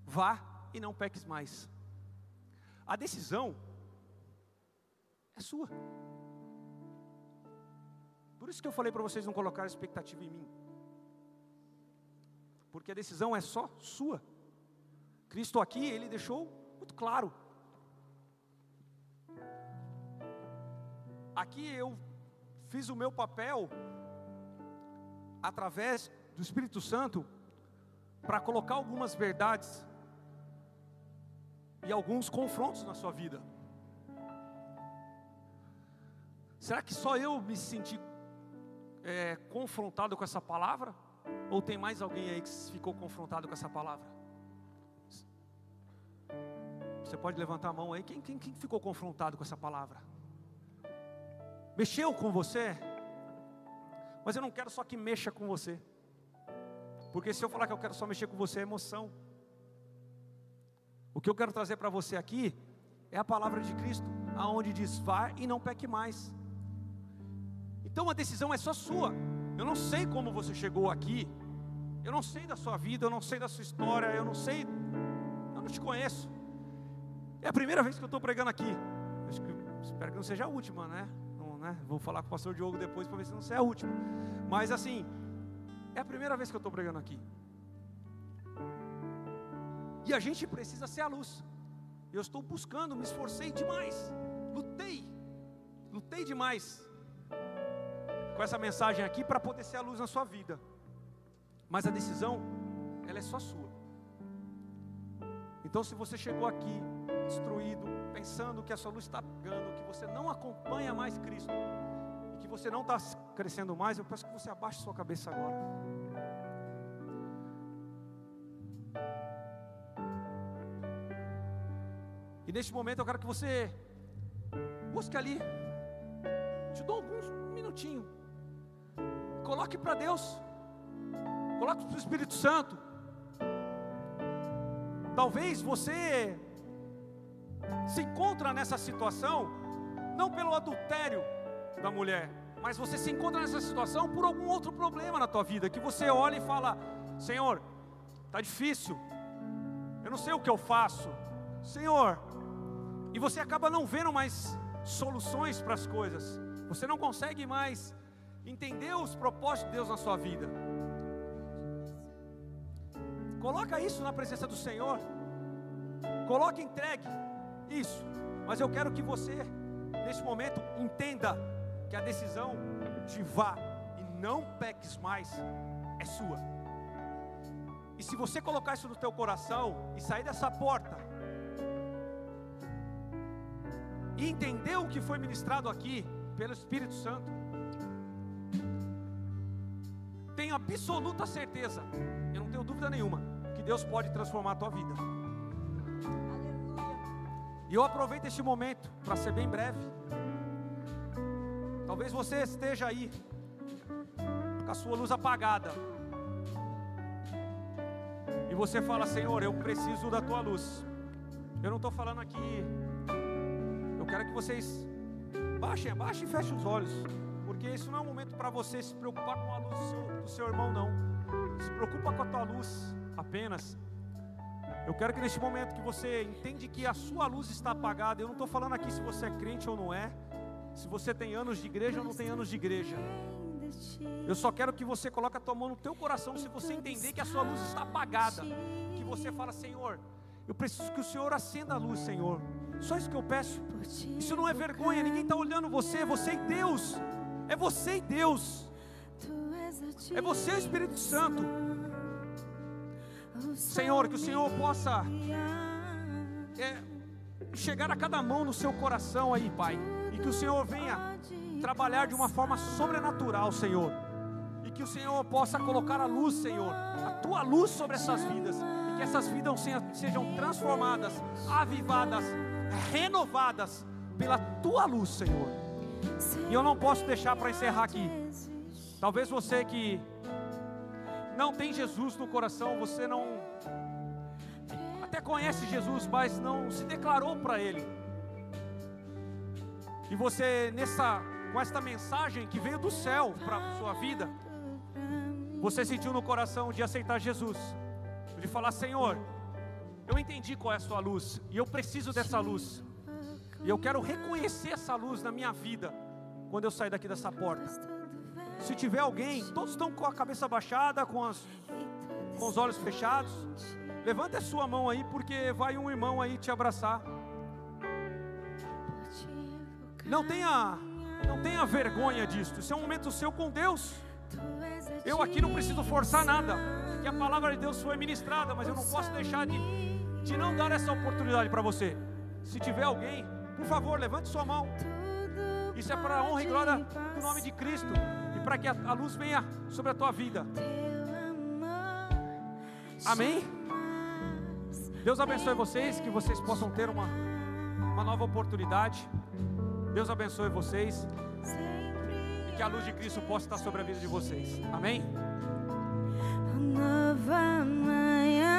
Vá e não peques mais. A decisão é sua. Por isso que eu falei para vocês não colocar expectativa em mim. Porque a decisão é só sua. Cristo aqui, ele deixou muito claro. Aqui eu fiz o meu papel através do Espírito Santo para colocar algumas verdades e alguns confrontos na sua vida. Será que só eu me senti é, confrontado com essa palavra? Ou tem mais alguém aí que ficou confrontado com essa palavra? Você pode levantar a mão aí. Quem, quem, quem ficou confrontado com essa palavra? Mexeu com você? Mas eu não quero só que mexa com você. Porque se eu falar que eu quero só mexer com você, é emoção. O que eu quero trazer para você aqui é a palavra de Cristo, aonde diz: vá e não peque mais. Então a decisão é só sua. Eu não sei como você chegou aqui. Eu não sei da sua vida, eu não sei da sua história, eu não sei, eu não te conheço. É a primeira vez que eu estou pregando aqui. Que, espero que não seja a última, né? Não, né? Vou falar com o pastor Diogo depois para ver se não seja a última. Mas assim, é a primeira vez que eu estou pregando aqui. E a gente precisa ser a luz. Eu estou buscando, me esforcei demais, lutei, lutei demais com essa mensagem aqui para poder ser a luz na sua vida. Mas a decisão, ela é só sua. Então, se você chegou aqui destruído, pensando que a sua luz está apagando, que você não acompanha mais Cristo, e que você não está crescendo mais, eu peço que você abaixe sua cabeça agora. E neste momento eu quero que você busque ali, te dou alguns minutinhos, Coloque para Deus. Coloque para o Espírito Santo. Talvez você se encontra nessa situação não pelo adultério da mulher, mas você se encontra nessa situação por algum outro problema na tua vida que você olha e fala: Senhor, tá difícil. Eu não sei o que eu faço. Senhor, e você acaba não vendo mais soluções para as coisas. Você não consegue mais entender os propósitos de Deus na sua vida. Coloca isso na presença do Senhor. Coloque entregue isso. Mas eu quero que você, nesse momento, entenda que a decisão de vá e não peques mais é sua. E se você colocar isso no teu coração e sair dessa porta e entender o que foi ministrado aqui pelo Espírito Santo, absoluta certeza, eu não tenho dúvida nenhuma, que Deus pode transformar a tua vida. E eu aproveito este momento para ser bem breve. Talvez você esteja aí com a sua luz apagada. E você fala, Senhor, eu preciso da tua luz. Eu não estou falando aqui. Eu quero que vocês baixem, baixem e fechem os olhos. Porque isso não é um momento para você se preocupar com a luz do seu, do seu irmão, não. Se preocupa com a tua luz apenas. Eu quero que neste momento que você entende que a sua luz está apagada, eu não estou falando aqui se você é crente ou não é, se você tem anos de igreja ou não tem anos de igreja. Eu só quero que você coloque a tua mão no teu coração se você entender que a sua luz está apagada, que você fala, Senhor, eu preciso que o Senhor acenda a luz, Senhor. Só isso que eu peço. Isso não é vergonha, ninguém está olhando você, você e Deus. É você e Deus. É você, Espírito Santo. Senhor, que o Senhor possa é, chegar a cada mão no seu coração aí, Pai. E que o Senhor venha trabalhar de uma forma sobrenatural, Senhor. E que o Senhor possa colocar a luz, Senhor, a tua luz sobre essas vidas. E que essas vidas sejam transformadas, avivadas, renovadas pela tua luz, Senhor. E eu não posso deixar para encerrar aqui. Talvez você que não tem Jesus no coração, você não até conhece Jesus, mas não se declarou para ele. E você nessa com esta mensagem que veio do céu para sua vida, você sentiu no coração de aceitar Jesus, de falar: Senhor, eu entendi qual é a sua luz e eu preciso dessa luz. E eu quero reconhecer essa luz na minha vida quando eu sair daqui dessa porta. Se tiver alguém, todos estão com a cabeça baixada, com, as, com os olhos fechados. Levante a sua mão aí, porque vai um irmão aí te abraçar. Não tenha, não tenha vergonha disso. Isso é um momento seu com Deus. Eu aqui não preciso forçar nada, porque a palavra de Deus foi ministrada, mas eu não posso deixar de, de não dar essa oportunidade para você. Se tiver alguém, por favor, levante sua mão. Isso é para a honra e glória do nome de Cristo e para que a, luz venha sobre a tua vida. Amém? Deus abençoe vocês, que vocês possam ter uma, uma nova oportunidade. Deus abençoe vocês e que a luz de Cristo possa estar sobre a vida de vocês. Amém? Novamente.